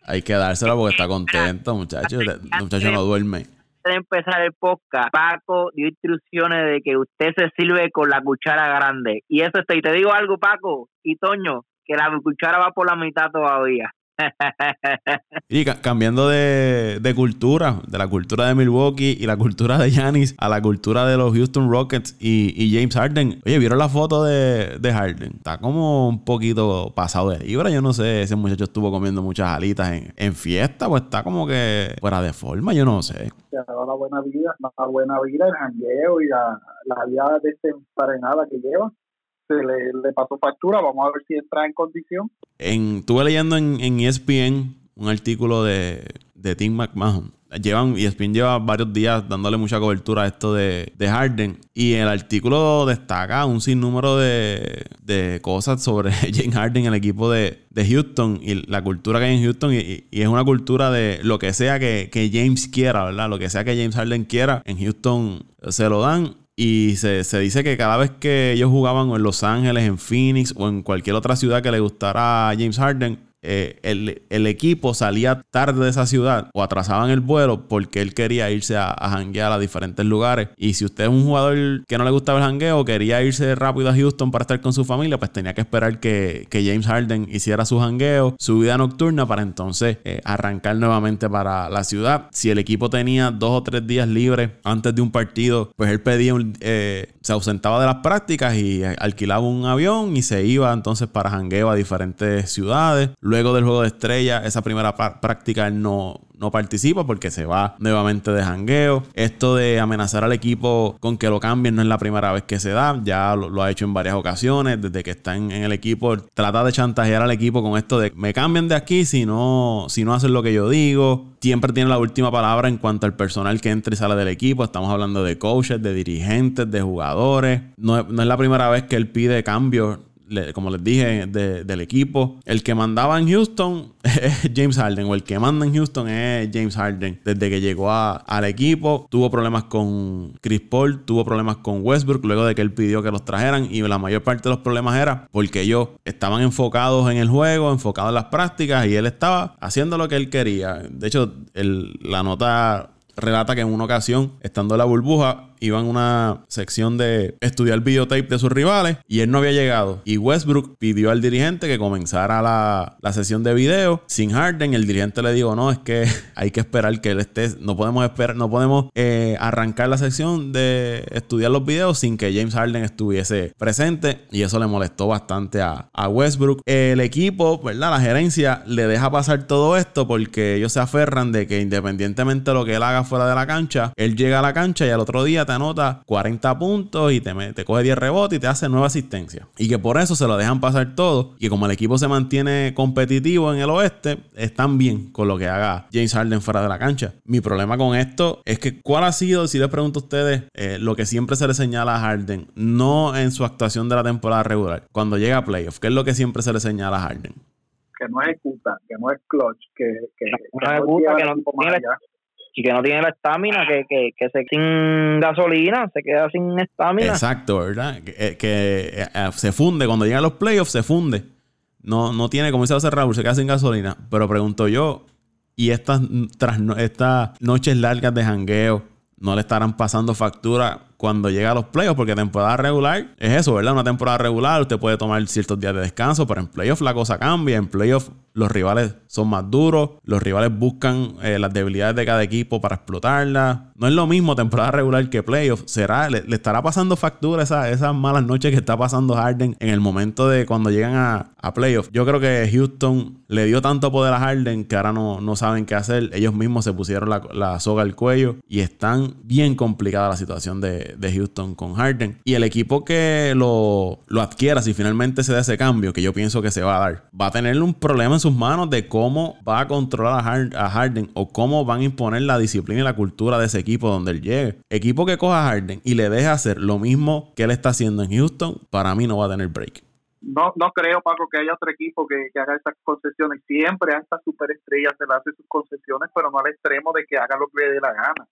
hay que dárselo porque está contento, muchacho. El muchacho no duerme de empezar el podcast, Paco dio instrucciones de que usted se sirve con la cuchara grande. Y eso está. Y te digo algo, Paco y Toño, que la cuchara va por la mitad todavía. Y cambiando de, cultura, de la cultura de Milwaukee y la cultura de Giannis a la cultura de los Houston Rockets y, James Harden. Oye, ¿vieron la foto de, Harden? Está como un poquito pasado de libra. Yo no sé, ese muchacho estuvo comiendo muchas alitas en, fiesta, pues está como que fuera de forma, yo no sé. La buena vida, la buena vida, el jangueo y la, la vida que lleva se le, pasó factura. Vamos a ver si entra en condición. En, estuve leyendo en, en ESPN un artículo de, de Tim McMahon. Llevan, ESPN lleva varios días dándole mucha cobertura a esto de, de Harden. Y el artículo destaca un sinnúmero de, de cosas sobre James Harden, el equipo de, de, Houston y la cultura que hay en Houston. Y, y es una cultura de lo que sea que, que, James quiera, ¿verdad? Lo que sea que James Harden quiera, en Houston se lo dan. Y se, dice que cada vez que ellos jugaban en Los Ángeles, en Phoenix o en cualquier otra ciudad que le gustara a James Harden, eh, el, equipo salía tarde de esa ciudad o atrasaban el vuelo porque él quería irse a, a janguear a diferentes lugares. Y si usted es un jugador que no le gustaba el jangueo, quería irse rápido a Houston para estar con su familia, pues tenía que esperar que, James Harden hiciera su jangueo, su vida nocturna, para entonces eh, arrancar nuevamente para la ciudad. Si el equipo tenía dos o tres días libres antes de un partido, pues él pedía un, eh, se ausentaba de las prácticas y alquilaba un avión y se iba entonces para jangueo a diferentes ciudades. Del juego de estrella, esa primera práctica él no, no participa porque se va nuevamente de jangueo. Esto de amenazar al equipo con que lo cambien no es la primera vez que se da, ya lo, ha hecho en varias ocasiones, desde que está en, el equipo, trata de chantajear al equipo con esto de me cambian de aquí si no, si no hacen lo que yo digo. Siempre tiene la última palabra en cuanto al personal que entra y sale del equipo. Estamos hablando de coaches, de dirigentes, de jugadores. No, no es la primera vez que él pide cambios como les dije, del equipo. El que mandaba en Houston es James Harden, o el que manda en Houston es James Harden. Desde que llegó al equipo, tuvo problemas con Chris Paul, tuvo problemas con Westbrook, luego de que él pidió que los trajeran. Y la mayor parte de los problemas era porque ellos estaban enfocados en el juego, enfocados en las prácticas, y él estaba haciendo lo que él quería. De hecho, la nota relata que en una ocasión, estando en la burbuja, iba en una sección de estudiar videotape de sus rivales y él no había llegado. Y Westbrook pidió al dirigente que comenzara la, sesión de video sin Harden. El dirigente le dijo, no, es que hay que esperar que él esté, no podemos esperar, no podemos eh, arrancar la sección de estudiar los videos sin que James Harden estuviese presente. Y eso le molestó bastante a, a Westbrook. El equipo, ¿verdad? La gerencia le deja pasar todo esto porque ellos se aferran de que independientemente de lo que él haga fuera de la cancha, él llega a la cancha y al otro día te anota 40 puntos y te, te coge 10 rebotes y te hace nueva asistencia. Y que por eso se lo dejan pasar todo. Y como el equipo se mantiene competitivo en el oeste, están bien con lo que haga James Harden fuera de la cancha. Mi problema con esto es que, ¿cuál ha sido, si les pregunto a ustedes, eh, lo que siempre se le señala a Harden? No en su actuación de la temporada regular, cuando llega a playoff, ¿qué es lo que siempre se le señala a Harden? Que no ejecuta, que no es clutch, que, que, no, ejecuta, que no, y que no tiene la estamina, que, que, que se sin gasolina, se queda sin estamina. Exacto, ¿verdad? Que, eh, que eh, se funde, cuando llegan los playoffs se funde. No, no tiene, como dice hacer Raúl, se queda sin gasolina. Pero pregunto yo, ¿y estas, tras, estas noches largas de jangueo no le estarán pasando factura cuando llega a los playoffs, porque temporada regular es eso, ¿verdad? Una temporada regular, usted puede tomar ciertos días de descanso, pero en playoffs la cosa cambia. En playoffs los rivales son más duros, los rivales buscan eh, las debilidades de cada equipo para explotarlas. No es lo mismo temporada regular que playoffs. Será, le, estará pasando factura esa, esas malas noches que está pasando Harden en el momento de cuando llegan a, a playoffs. Yo creo que Houston le dio tanto poder a Harden que ahora no, no saben qué hacer. Ellos mismos se pusieron la, la soga al cuello y están bien complicada la situación de, de Houston con Harden. Y el equipo que lo, lo adquiera, si finalmente se da ese cambio, que yo pienso que se va a dar, va a tener un problema en sus manos de cómo va a controlar a, Harden o cómo van a imponer la disciplina y la cultura de ese equipo donde él llegue. Equipo que coja a Harden y le deje hacer lo mismo que él está haciendo en Houston, para mí no va a tener break. No, no creo, Paco, que haya otro equipo que, haga esas concesiones. Siempre a estas superestrellas se le hace sus concesiones, pero no al extremo de que haga lo que le dé la gana.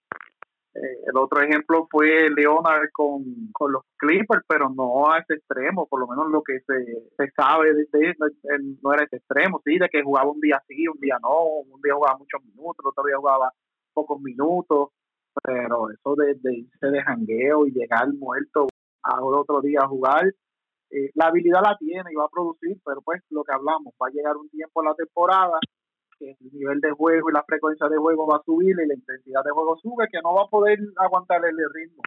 Eh, el otro ejemplo fue Leonard con, con, los Clippers, pero no a ese extremo, por lo menos lo que se, se sabe de, él no era ese extremo, sí, de que jugaba un día sí, un día no, un día jugaba muchos minutos, otro día jugaba pocos minutos, pero eso de, irse de jangueo y llegar muerto a otro día a jugar, eh, la habilidad la tiene y va a producir, pero pues lo que hablamos, va a llegar un tiempo en la temporada que el nivel de juego y la frecuencia de juego va a subir y la intensidad de juego sube, que no va a poder aguantar el ritmo.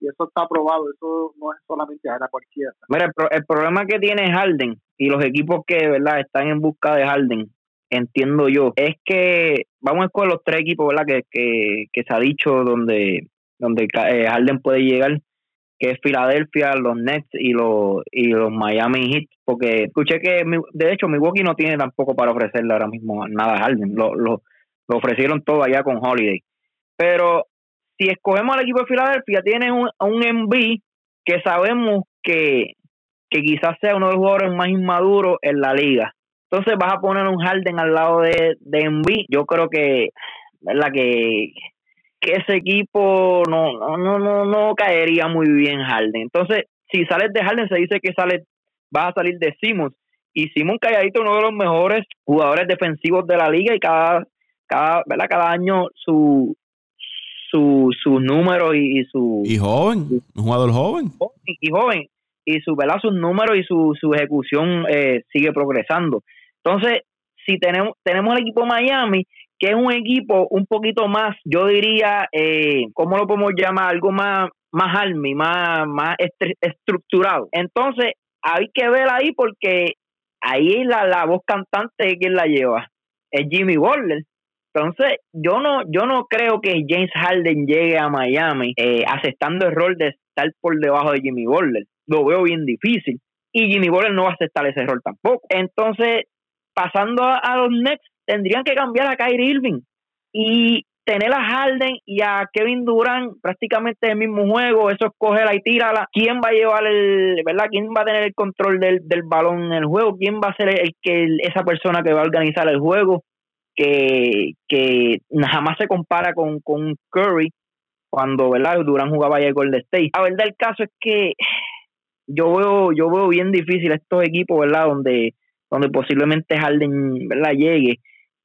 Y eso está probado, eso no es solamente a cualquiera. Mira, el, problema que tiene Harden y los equipos que verdad están en busca de Harden, entiendo yo, es que vamos con los tres equipos verdad que, que, que se ha dicho donde, donde eh, Harden puede llegar que es Filadelfia, los Nets y los y los Miami Heat, porque escuché que de hecho Milwaukee no tiene tampoco para ofrecerle ahora mismo nada a Harden, lo, lo, ofrecieron todo allá con Holiday. Pero si escogemos al equipo de Filadelfia, tiene un, un que sabemos que, que quizás sea uno de los jugadores más inmaduros en la liga. Entonces vas a poner un Harden al lado de, de Yo creo que, ¿verdad? Que, que ese equipo no, no, no, no caería muy bien Harden. Entonces, si sales de Harden, se dice que sale, vas a salir de Simmons. y Simon Calladito uno de los mejores jugadores defensivos de la liga y cada cada ¿verdad? cada año su su sus números y, su y joven un jugador joven y, joven y su verdad sus números y su, su ejecución eh, sigue progresando entonces si tenemos tenemos el equipo Miami que es un equipo un poquito más yo diría eh, cómo lo podemos llamar algo más más army más más estructurado entonces hay que ver ahí porque ahí la, la voz cantante quien la lleva es Jimmy Butler entonces, yo no, yo no creo que James Harden llegue a Miami eh, aceptando el rol de estar por debajo de Jimmy Butler. Lo veo bien difícil. Y Jimmy Butler no va a aceptar ese rol tampoco. Entonces, pasando a, los Nets, tendrían que cambiar a Kyrie Irving. Y tener a Harden y a Kevin Durant prácticamente el mismo juego, eso es cógela y tírala. ¿Quién va a llevar el, verdad? ¿Quién va a tener el control del, del balón en el juego? ¿Quién va a ser el que esa persona que va a organizar el juego? que, que jamás se compara con, con Curry cuando ¿verdad? Durán jugaba ahí el Golden State. La verdad el caso es que yo veo yo veo bien difícil estos equipos, ¿verdad? Donde donde posiblemente Harden, ¿verdad? llegue.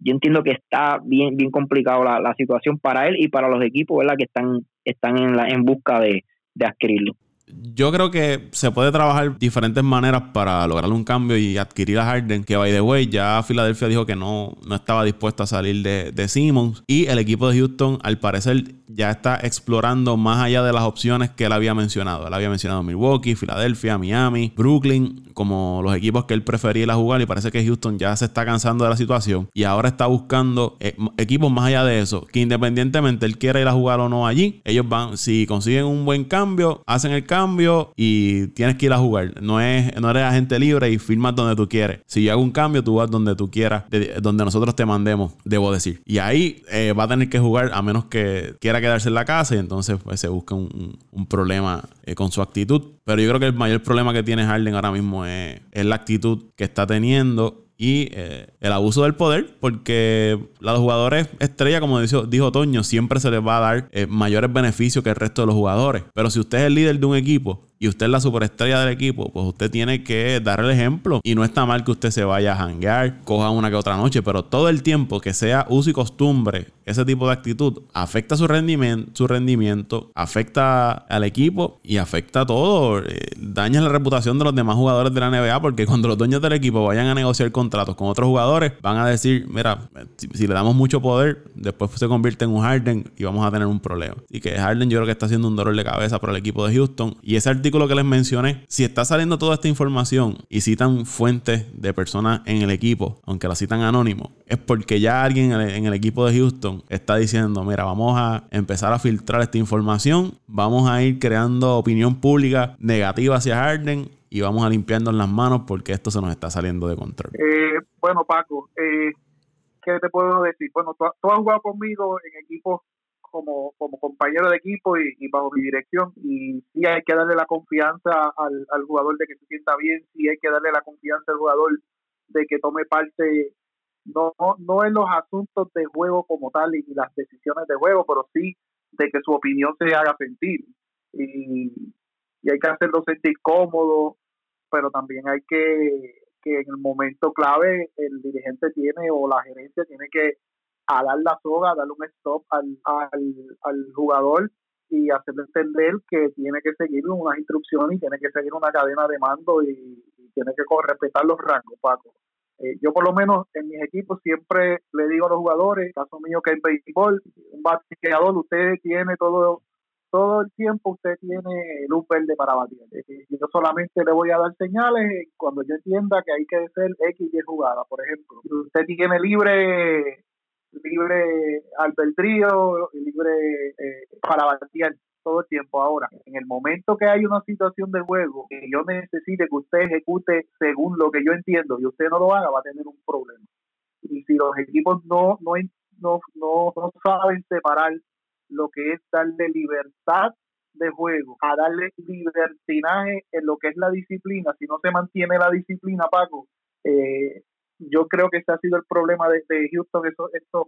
Yo entiendo que está bien bien complicado la, la situación para él y para los equipos, ¿verdad? Que están están en la en busca de, de adquirirlo yo creo que se puede trabajar diferentes maneras para lograr un cambio y adquirir a Harden. Que by the way, ya Filadelfia dijo que no, no estaba dispuesto a salir de, de Simmons. Y el equipo de Houston, al parecer, ya está explorando más allá de las opciones que él había mencionado. Él había mencionado Milwaukee, Filadelfia, Miami, Brooklyn, como los equipos que él prefería ir a jugar. Y parece que Houston ya se está cansando de la situación. Y ahora está buscando eh, equipos más allá de eso. Que independientemente él quiera ir a jugar o no allí, ellos van, si consiguen un buen cambio, hacen el cambio y tienes que ir a jugar. No, es, no eres agente libre y firmas donde tú quieres. Si yo hago un cambio, tú vas donde tú quieras, donde nosotros te mandemos, debo decir. Y ahí eh, va a tener que jugar a menos que quiera quedarse en la casa y entonces pues, se busca un, problema eh, con su actitud. Pero yo creo que el mayor problema que tiene Harden ahora mismo es, es la actitud que está teniendo y eh, el abuso del poder, porque a los jugadores estrella, como dijo, dijo Toño, siempre se les va a dar eh, mayores beneficios que el resto de los jugadores. Pero si usted es el líder de un equipo y usted es la superestrella del equipo, pues usted tiene que dar el ejemplo. Y no está mal que usted se vaya a hanguear, coja una que otra noche, pero todo el tiempo que sea uso y costumbre, ese tipo de actitud afecta su rendimiento, su rendimiento afecta al equipo y afecta todo. Eh, daña la reputación de los demás jugadores de la NBA porque cuando los dueños del equipo vayan a negociar contratos con otros jugadores, van a decir, mira, si, le damos mucho poder, después se convierte en un Harden y vamos a tener un problema. Y que Harden yo creo que está haciendo un dolor de cabeza para el equipo de Houston. Y ese artículo que les mencioné, si está saliendo toda esta información y citan fuentes de personas en el equipo, aunque la citan anónimo, es porque ya alguien en el, equipo de Houston está diciendo, mira, vamos a empezar a filtrar esta información, vamos a ir creando opinión pública negativa hacia Harden y vamos a limpiarnos las manos porque esto se nos está saliendo de control. Eh, bueno, Paco, eh, ¿qué te puedo decir? Bueno, tú, tú has jugado conmigo en equipos como, como compañero de equipo y, bajo mi dirección. Y sí hay que darle la confianza al, al jugador de que se sienta bien, sí hay que darle la confianza al jugador de que tome parte, no, no en los asuntos de juego como tal y, las decisiones de juego, pero sí de que su opinión se haga sentir. Y, y hay que hacerlo sentir cómodo, pero también hay que que en el momento clave el dirigente tiene o la gerencia tiene que a dar la soga, darle un stop al, al, jugador y hacerle entender que tiene que seguir unas instrucciones y tiene que seguir una cadena de mando y, tiene que respetar los rangos, Paco. Eh, yo por lo menos en mis equipos siempre le digo a los jugadores, caso mío que en béisbol, un bateador, usted tiene todo todo el tiempo usted tiene luz verde para batir. Eh, yo solamente le voy a dar señales cuando yo entienda que hay que hacer X y jugada. Por ejemplo, usted tiene libre libre albedrío, libre eh, para batear todo el tiempo. Ahora, en el momento que hay una situación de juego que yo necesite que usted ejecute según lo que yo entiendo y usted no lo haga, va a tener un problema. Y si los equipos no, no, no, no, no saben separar lo que es darle libertad de juego, a darle libertinaje en lo que es la disciplina, si no se mantiene la disciplina, Paco, eh, yo creo que ese ha sido el problema de, Houston estos, estos,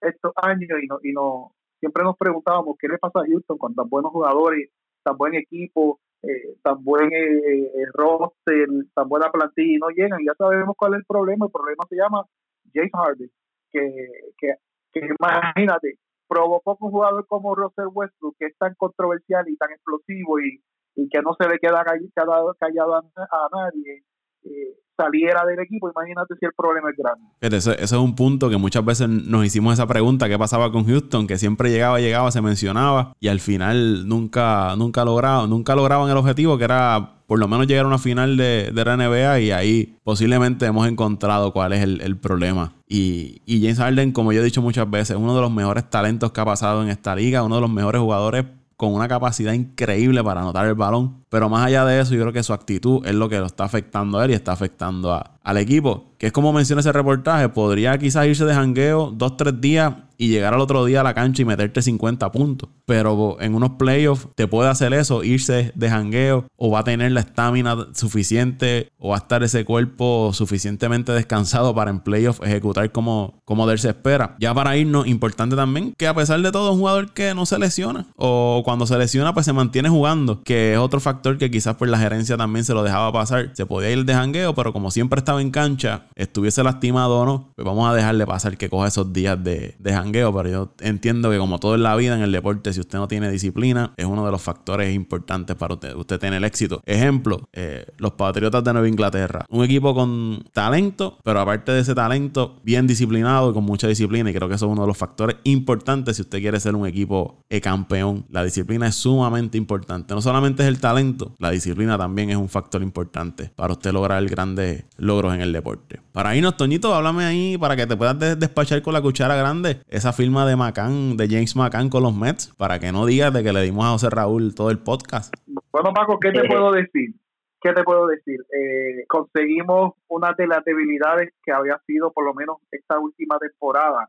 estos años y no, y no siempre nos preguntábamos qué le pasa a Houston con tan buenos jugadores, tan buen equipo, eh, tan buen eh, roster, tan buena plantilla y no llegan. Ya sabemos cuál es el problema. El problema se llama James Harden, que, que, que imagínate, provocó que un jugador como Russell Westbrook, que es tan controversial y tan explosivo y, y que no se le queda callado, callado a, nadie, eh, saliera del equipo, imagínate si el problema es grande. Ese, es un punto que muchas veces nos hicimos esa pregunta, ¿qué pasaba con Houston? Que siempre llegaba, llegaba, se mencionaba y al final nunca, nunca lograba, nunca lograban el objetivo que era por lo menos llegar a una final de, de la NBA y ahí posiblemente hemos encontrado cuál es el, problema. Y, y James Harden, como yo he dicho muchas veces, uno de los mejores talentos que ha pasado en esta liga, uno de los mejores jugadores con una capacidad increíble para anotar el balón. Pero más allá de eso, yo creo que su actitud es lo que lo está afectando a él y está afectando a, al equipo. Que es como menciona ese reportaje, podría quizás irse de jangueo dos, tres días y llegar al otro día a la cancha y meterte 50 puntos. Pero en unos playoffs te puede hacer eso, irse de jangueo o va a tener la estamina suficiente o va a estar ese cuerpo suficientemente descansado para en playoffs ejecutar como, como él se espera. Ya para irnos, importante también que a pesar de todo, un jugador que no se lesiona o cuando se lesiona, pues se mantiene jugando, que es otro factor que quizás por la gerencia también se lo dejaba pasar. Se podía ir de jangueo, pero como siempre estaba en cancha, estuviese lastimado o no, pues vamos a dejarle pasar que coja esos días de, de jangueo. Pero yo entiendo que como todo en la vida, en el deporte, si usted no tiene disciplina, es uno de los factores importantes para usted, usted tener éxito. Ejemplo, eh, los Patriotas de Nueva Inglaterra. Un equipo con talento, pero aparte de ese talento, bien disciplinado y con mucha disciplina. Y creo que eso es uno de los factores importantes si usted quiere ser un equipo campeón. La disciplina es sumamente importante. No solamente es el talento, la disciplina también es un factor importante para usted lograr grandes logros en el deporte. Para irnos, Toñito, háblame ahí para que te puedas despachar con la cuchara grande esa firma de McCann, de James McCann con los Mets, para que no digas de que le dimos a José Raúl todo el podcast. Bueno, Paco, ¿qué te puedo decir? ¿Qué te puedo decir? Eh, conseguimos una de las debilidades que había sido por lo menos esta última temporada,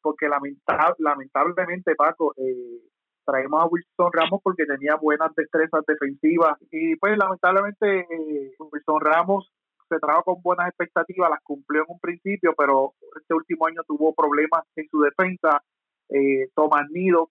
porque lamentablemente, Paco, eh, traemos a Wilson Ramos porque tenía buenas destrezas defensivas y pues lamentablemente eh, Wilson Ramos se trajo con buenas expectativas, las cumplió en un principio, pero este último año tuvo problemas en su defensa. Eh, Tomás Nido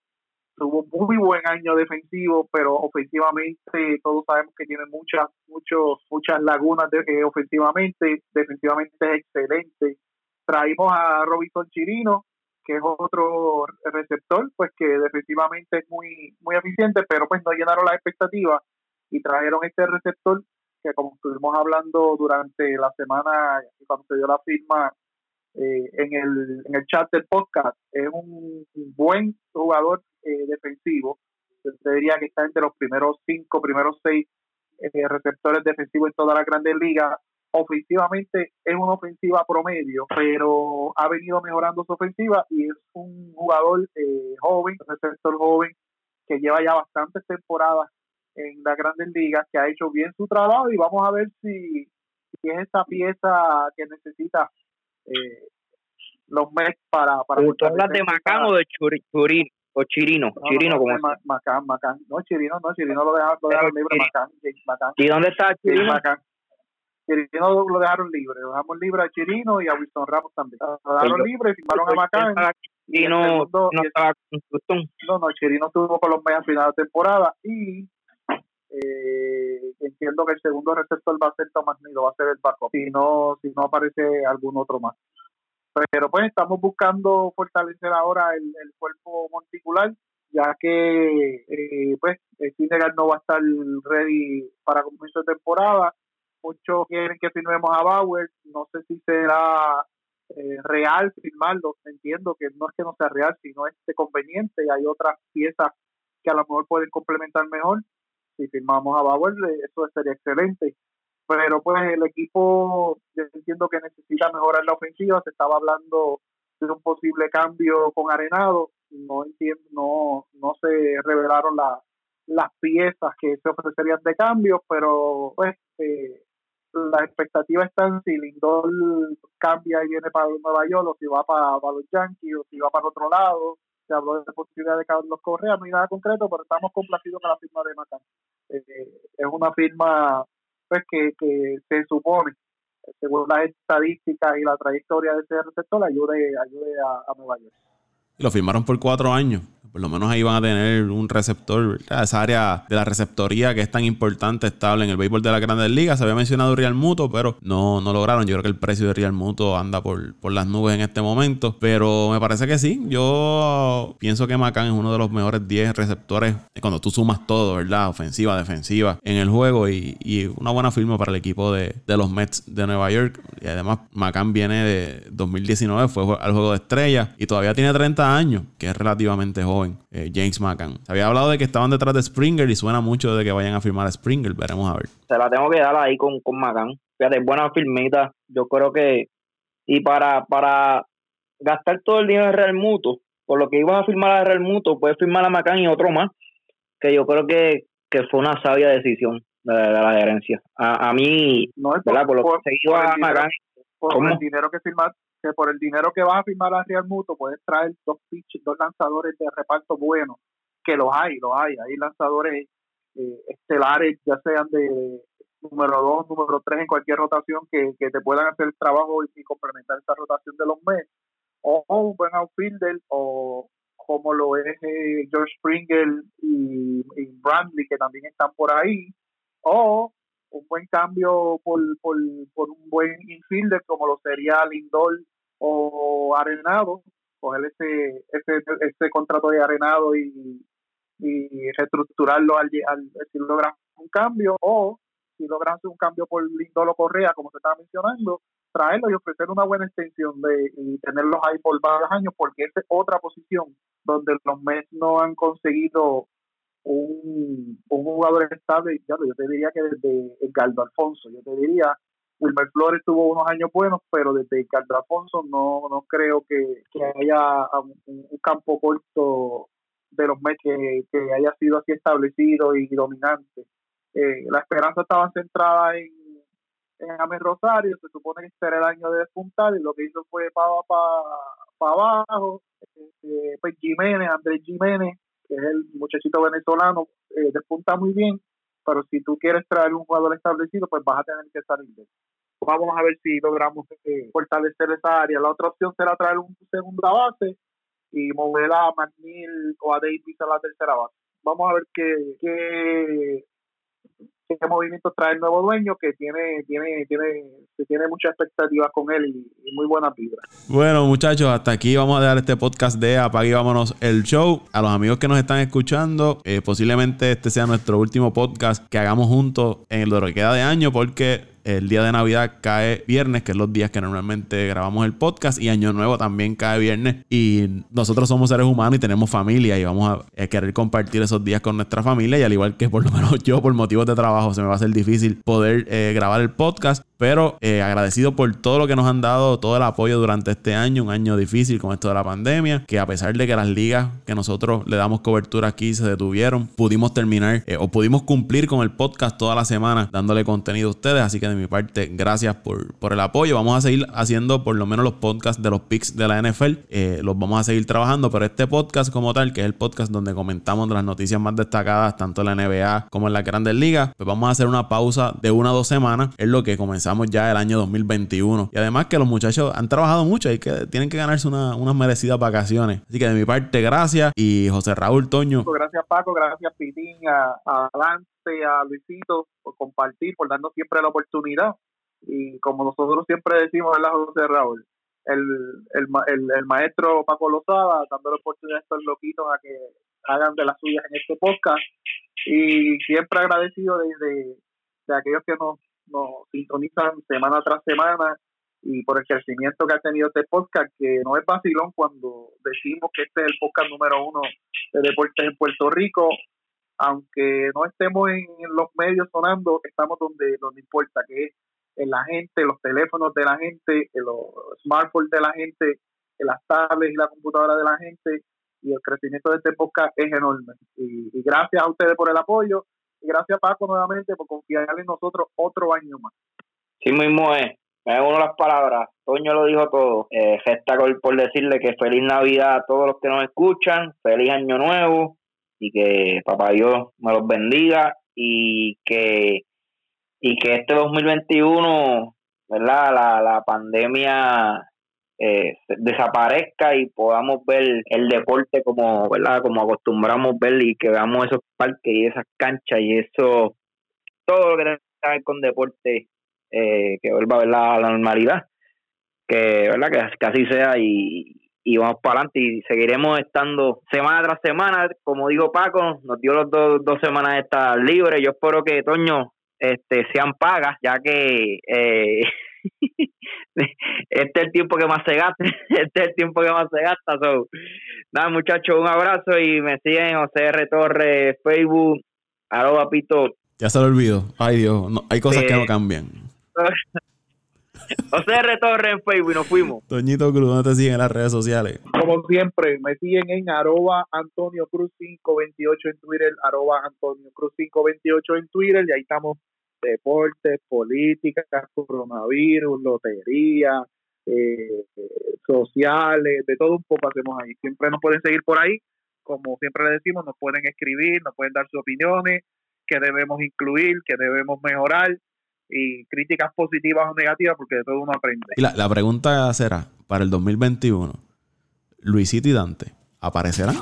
tuvo muy buen año defensivo, pero ofensivamente todos sabemos que tiene muchas, muchos, muchas lagunas de, eh, ofensivamente, defensivamente es excelente. Traímos a Robinson Chirino, que es otro receptor, pues que definitivamente es muy, muy eficiente, pero pues no llenaron las expectativas y trajeron este receptor que como estuvimos hablando durante la semana cuando se dio la firma eh, en, el, en el chat del podcast, es un buen jugador eh, defensivo. Yo diría que está entre los primeros cinco, primeros seis eh, receptores defensivos en toda la grandes ligas ofensivamente es una ofensiva promedio, pero ha venido mejorando su ofensiva y es un jugador eh, joven, un receptor joven que lleva ya bastantes temporadas en las grandes ligas, que ha hecho bien su trabajo y vamos a ver si, si es esa pieza que necesita eh, los Mets para... para ¿Tú hablas de Macán o de Churino? O Chirino, Chirino como Macán, Macán, no Chirino, no Chirino lo dejaron, lo dejaron libre, Macán, Macán. ¿Y dónde está Chirino? Macán. Chirino lo dejaron libre, lo dejamos libre a Chirino y a Wilson Ramos también. Lo dejaron libre, firmaron a Macán. Y no, no, estaba no, no, Chirino estuvo con los medios a final de temporada y eh, entiendo que el segundo receptor va a ser Tomás Nido, va a ser el backup, si no, si no aparece algún otro más. Pero pues estamos buscando fortalecer ahora el, cuerpo monticular, ya que eh, pues el no va a estar ready para comienzo de temporada muchos quieren que firmemos a Bauer, no sé si será eh, real firmarlo, entiendo que no es que no sea real, sino es conveniente y hay otras piezas que a lo mejor pueden complementar mejor. Si firmamos a Bauer, eso sería excelente. Pero pues el equipo, yo entiendo que necesita mejorar la ofensiva, se estaba hablando de un posible cambio con Arenado, no entiendo, no, no se revelaron las piezas que se ofrecerían de cambio, pero pues eh, la expectativa está si Lindor cambia y viene para Nueva York o si va para, los Yankees o si va para otro lado. Se habló de la posibilidad de Carlos Correa, no hay nada concreto, pero estamos complacidos con la firma de Macán. Eh, es una firma pues que, que se supone, según las estadísticas y la trayectoria de ese receptor, ayude, ayude a, Nueva York. Lo firmaron por cuatro años por lo menos ahí van a tener un receptor, esa área de la receptoría que es tan importante, estable en el béisbol de la Grandes Ligas. Se había mencionado Real Muto, pero no, no lograron. Yo creo que el precio de Real Muto anda por, por las nubes en este momento, pero me parece que sí. Yo pienso que Macán es uno de los mejores 10 receptores cuando tú sumas todo, ¿verdad? Ofensiva, defensiva en el juego y, y una buena firma para el equipo de, de los Mets de Nueva York. Y además, Macán viene de 2019, fue al juego de estrella y todavía tiene 30 años, que es relativamente joven, eh, James Maccan. Se había hablado de que estaban detrás de Springer y suena mucho de que vayan a firmar a Springer, veremos a ver. Se la tengo que dar ahí con, con Maccan. Fíjate, buena firmita. Yo creo que. Y para, para gastar todo el dinero de Real Muto, por lo que ibas a firmar a Real Muto, puedes firmar a Macán y otro más, que yo creo que, que fue una sabia decisión de, la gerencia. A, a mí, no, es por, Por lo que se iba a Macán. Por el dinero que firmar, que por el dinero que vas a firmar a Real Muto puedes traer dos pitch, dos lanzadores de reparto buenos, que los hay, los hay, hay lanzadores eh, estelares, ya sean de número dos, número tres en cualquier rotación que, que te puedan hacer el trabajo y, complementar esta rotación de los Mets, o, un buen outfielder, o como lo es eh, George Springer y, y Brandley, que también están por ahí, o un buen cambio por, por, por un buen infielder como lo sería Lindor o Arenado, coger ese, ese, ese contrato de Arenado y, y reestructurarlo al, al, si logran un cambio o si logran hacer un cambio por Lindor o Correa, como se estaba mencionando, traerlo y ofrecer una buena extensión de y tenerlos ahí por varios años, porque esa es otra posición donde los Mets no han conseguido un, un jugador estable, ya yo te diría que desde Edgardo Alfonso, yo te diría, Wilmer Flores tuvo unos años buenos, pero desde Edgardo Alfonso no, no creo que, haya un, campo corto de los Mets que, haya sido así establecido y dominante. Eh, la esperanza estaba centrada en, en Rosario, se supone que este era el año de despuntar y lo que hizo fue para pa, abajo. Eh, pues Jiménez, Andrés Jiménez, que es el muchachito venezolano, eh, despunta muy bien, pero si tú quieres traer un jugador establecido, pues vas a tener que salir de Vamos a ver si logramos eh, fortalecer esa área. La otra opción será traer un segunda base y mover a McNeil o a Davis a la tercera base. Vamos a ver qué, qué qué movimiento trae el nuevo dueño que tiene tiene tiene tiene muchas expectativas con él y, muy buena vibra. Bueno, muchachos, hasta aquí vamos a dar este podcast de Apague Vámonos el Show. A los amigos que nos están escuchando, eh, posiblemente este sea nuestro último podcast que hagamos juntos en lo que de año porque el día de Navidad cae viernes, que es los días que normalmente grabamos el podcast, y Año Nuevo también cae viernes. Y nosotros somos seres humanos y tenemos familia y vamos a eh, querer compartir esos días con nuestra familia. Y al igual que por lo menos yo, por motivos de trabajo, se me va a hacer difícil poder eh, grabar el podcast. Pero eh, agradecido por todo lo que nos han dado, todo el apoyo durante este año, un año difícil con esto de la pandemia, que a pesar de que las ligas que nosotros le damos cobertura aquí se detuvieron, pudimos terminar o pudimos cumplir con el podcast toda la semana dándole contenido a ustedes. Así que de mi parte, gracias por, por el apoyo. Vamos a seguir haciendo por lo menos los podcasts de los picks de la NFL. Eh, los vamos a seguir trabajando, pero este podcast como tal, que es el podcast donde comentamos las noticias más destacadas, tanto en la NBA como en las grandes ligas, pues vamos a hacer una pausa de una o dos semanas. Es lo que comenzamos ya el año 2021. Y además que los muchachos han trabajado mucho y que tienen que ganarse una, unas merecidas vacaciones. Así que de mi parte, gracias. Y José Raúl Toño. Gracias Paco, gracias Pitín, a, a Lance, a Luisito por compartir, por darnos siempre la oportunidad. Y como nosotros siempre decimos, ¿verdad, José Raúl? El, el, el, maestro Paco Lozada, dando la oportunidad a estos loquitos a que hagan de las suyas en este podcast. Y siempre agradecido de, de, de aquellos que nos nos sintonizan semana tras semana y por el crecimiento que ha tenido este podcast, que no es vacilón cuando decimos que este es el podcast número uno de deportes en Puerto Rico, aunque no estemos en, los medios sonando, estamos donde, donde importa, que es en la gente, los teléfonos de la gente, en los smartphones de la gente, en las tablets y la computadora de la gente, y el crecimiento de este podcast es enorme. y gracias a ustedes por el apoyo gracias Paco nuevamente por confiar en nosotros otro año más. Sí mismo es, me uno las palabras, Toño lo dijo todo, eh, gesta por decirle que feliz Navidad a todos los que nos escuchan, feliz año nuevo y que papá Dios me los bendiga y que y que este 2021, ¿verdad? La, la pandemia eh, desaparezca y podamos ver el deporte como, ¿verdad? Como acostumbramos ver y que veamos esos parques y esas canchas y eso, todo lo que tiene que ver con deporte, eh, que vuelva a la, normalidad, que, ¿verdad? Que, así sea y, y vamos para adelante y seguiremos estando semana tras semana, como digo Paco, nos dio los dos, dos semanas de estar libres, yo espero que Toño este sean pagas, ya que eh, este es el tiempo que más se gasta, este es el tiempo que más se gasta. So, nada, muchachos, un abrazo y me siguen José R. Torres, Facebook, arroba pito. Ya se lo olvido. Ay Dios, hay cosas que no cambian. José R. Torres en Facebook y nos fuimos. Toñito Cruz, ¿dónde te siguen en las redes sociales? Como siempre, me siguen en arroba Antonio Cruz 528 en Twitter, arroba Antonio Cruz 528 en Twitter y ahí estamos deportes, políticas, coronavirus, lotería, eh, sociales, de todo un poco hacemos ahí. Siempre nos pueden seguir por ahí, como siempre le decimos, nos pueden escribir, nos pueden dar sus opiniones, que debemos incluir, que debemos mejorar y críticas positivas o negativas porque de todo uno aprende. Y la, la pregunta será, para el 2021, Luisito y Dante, ¿aparecerán?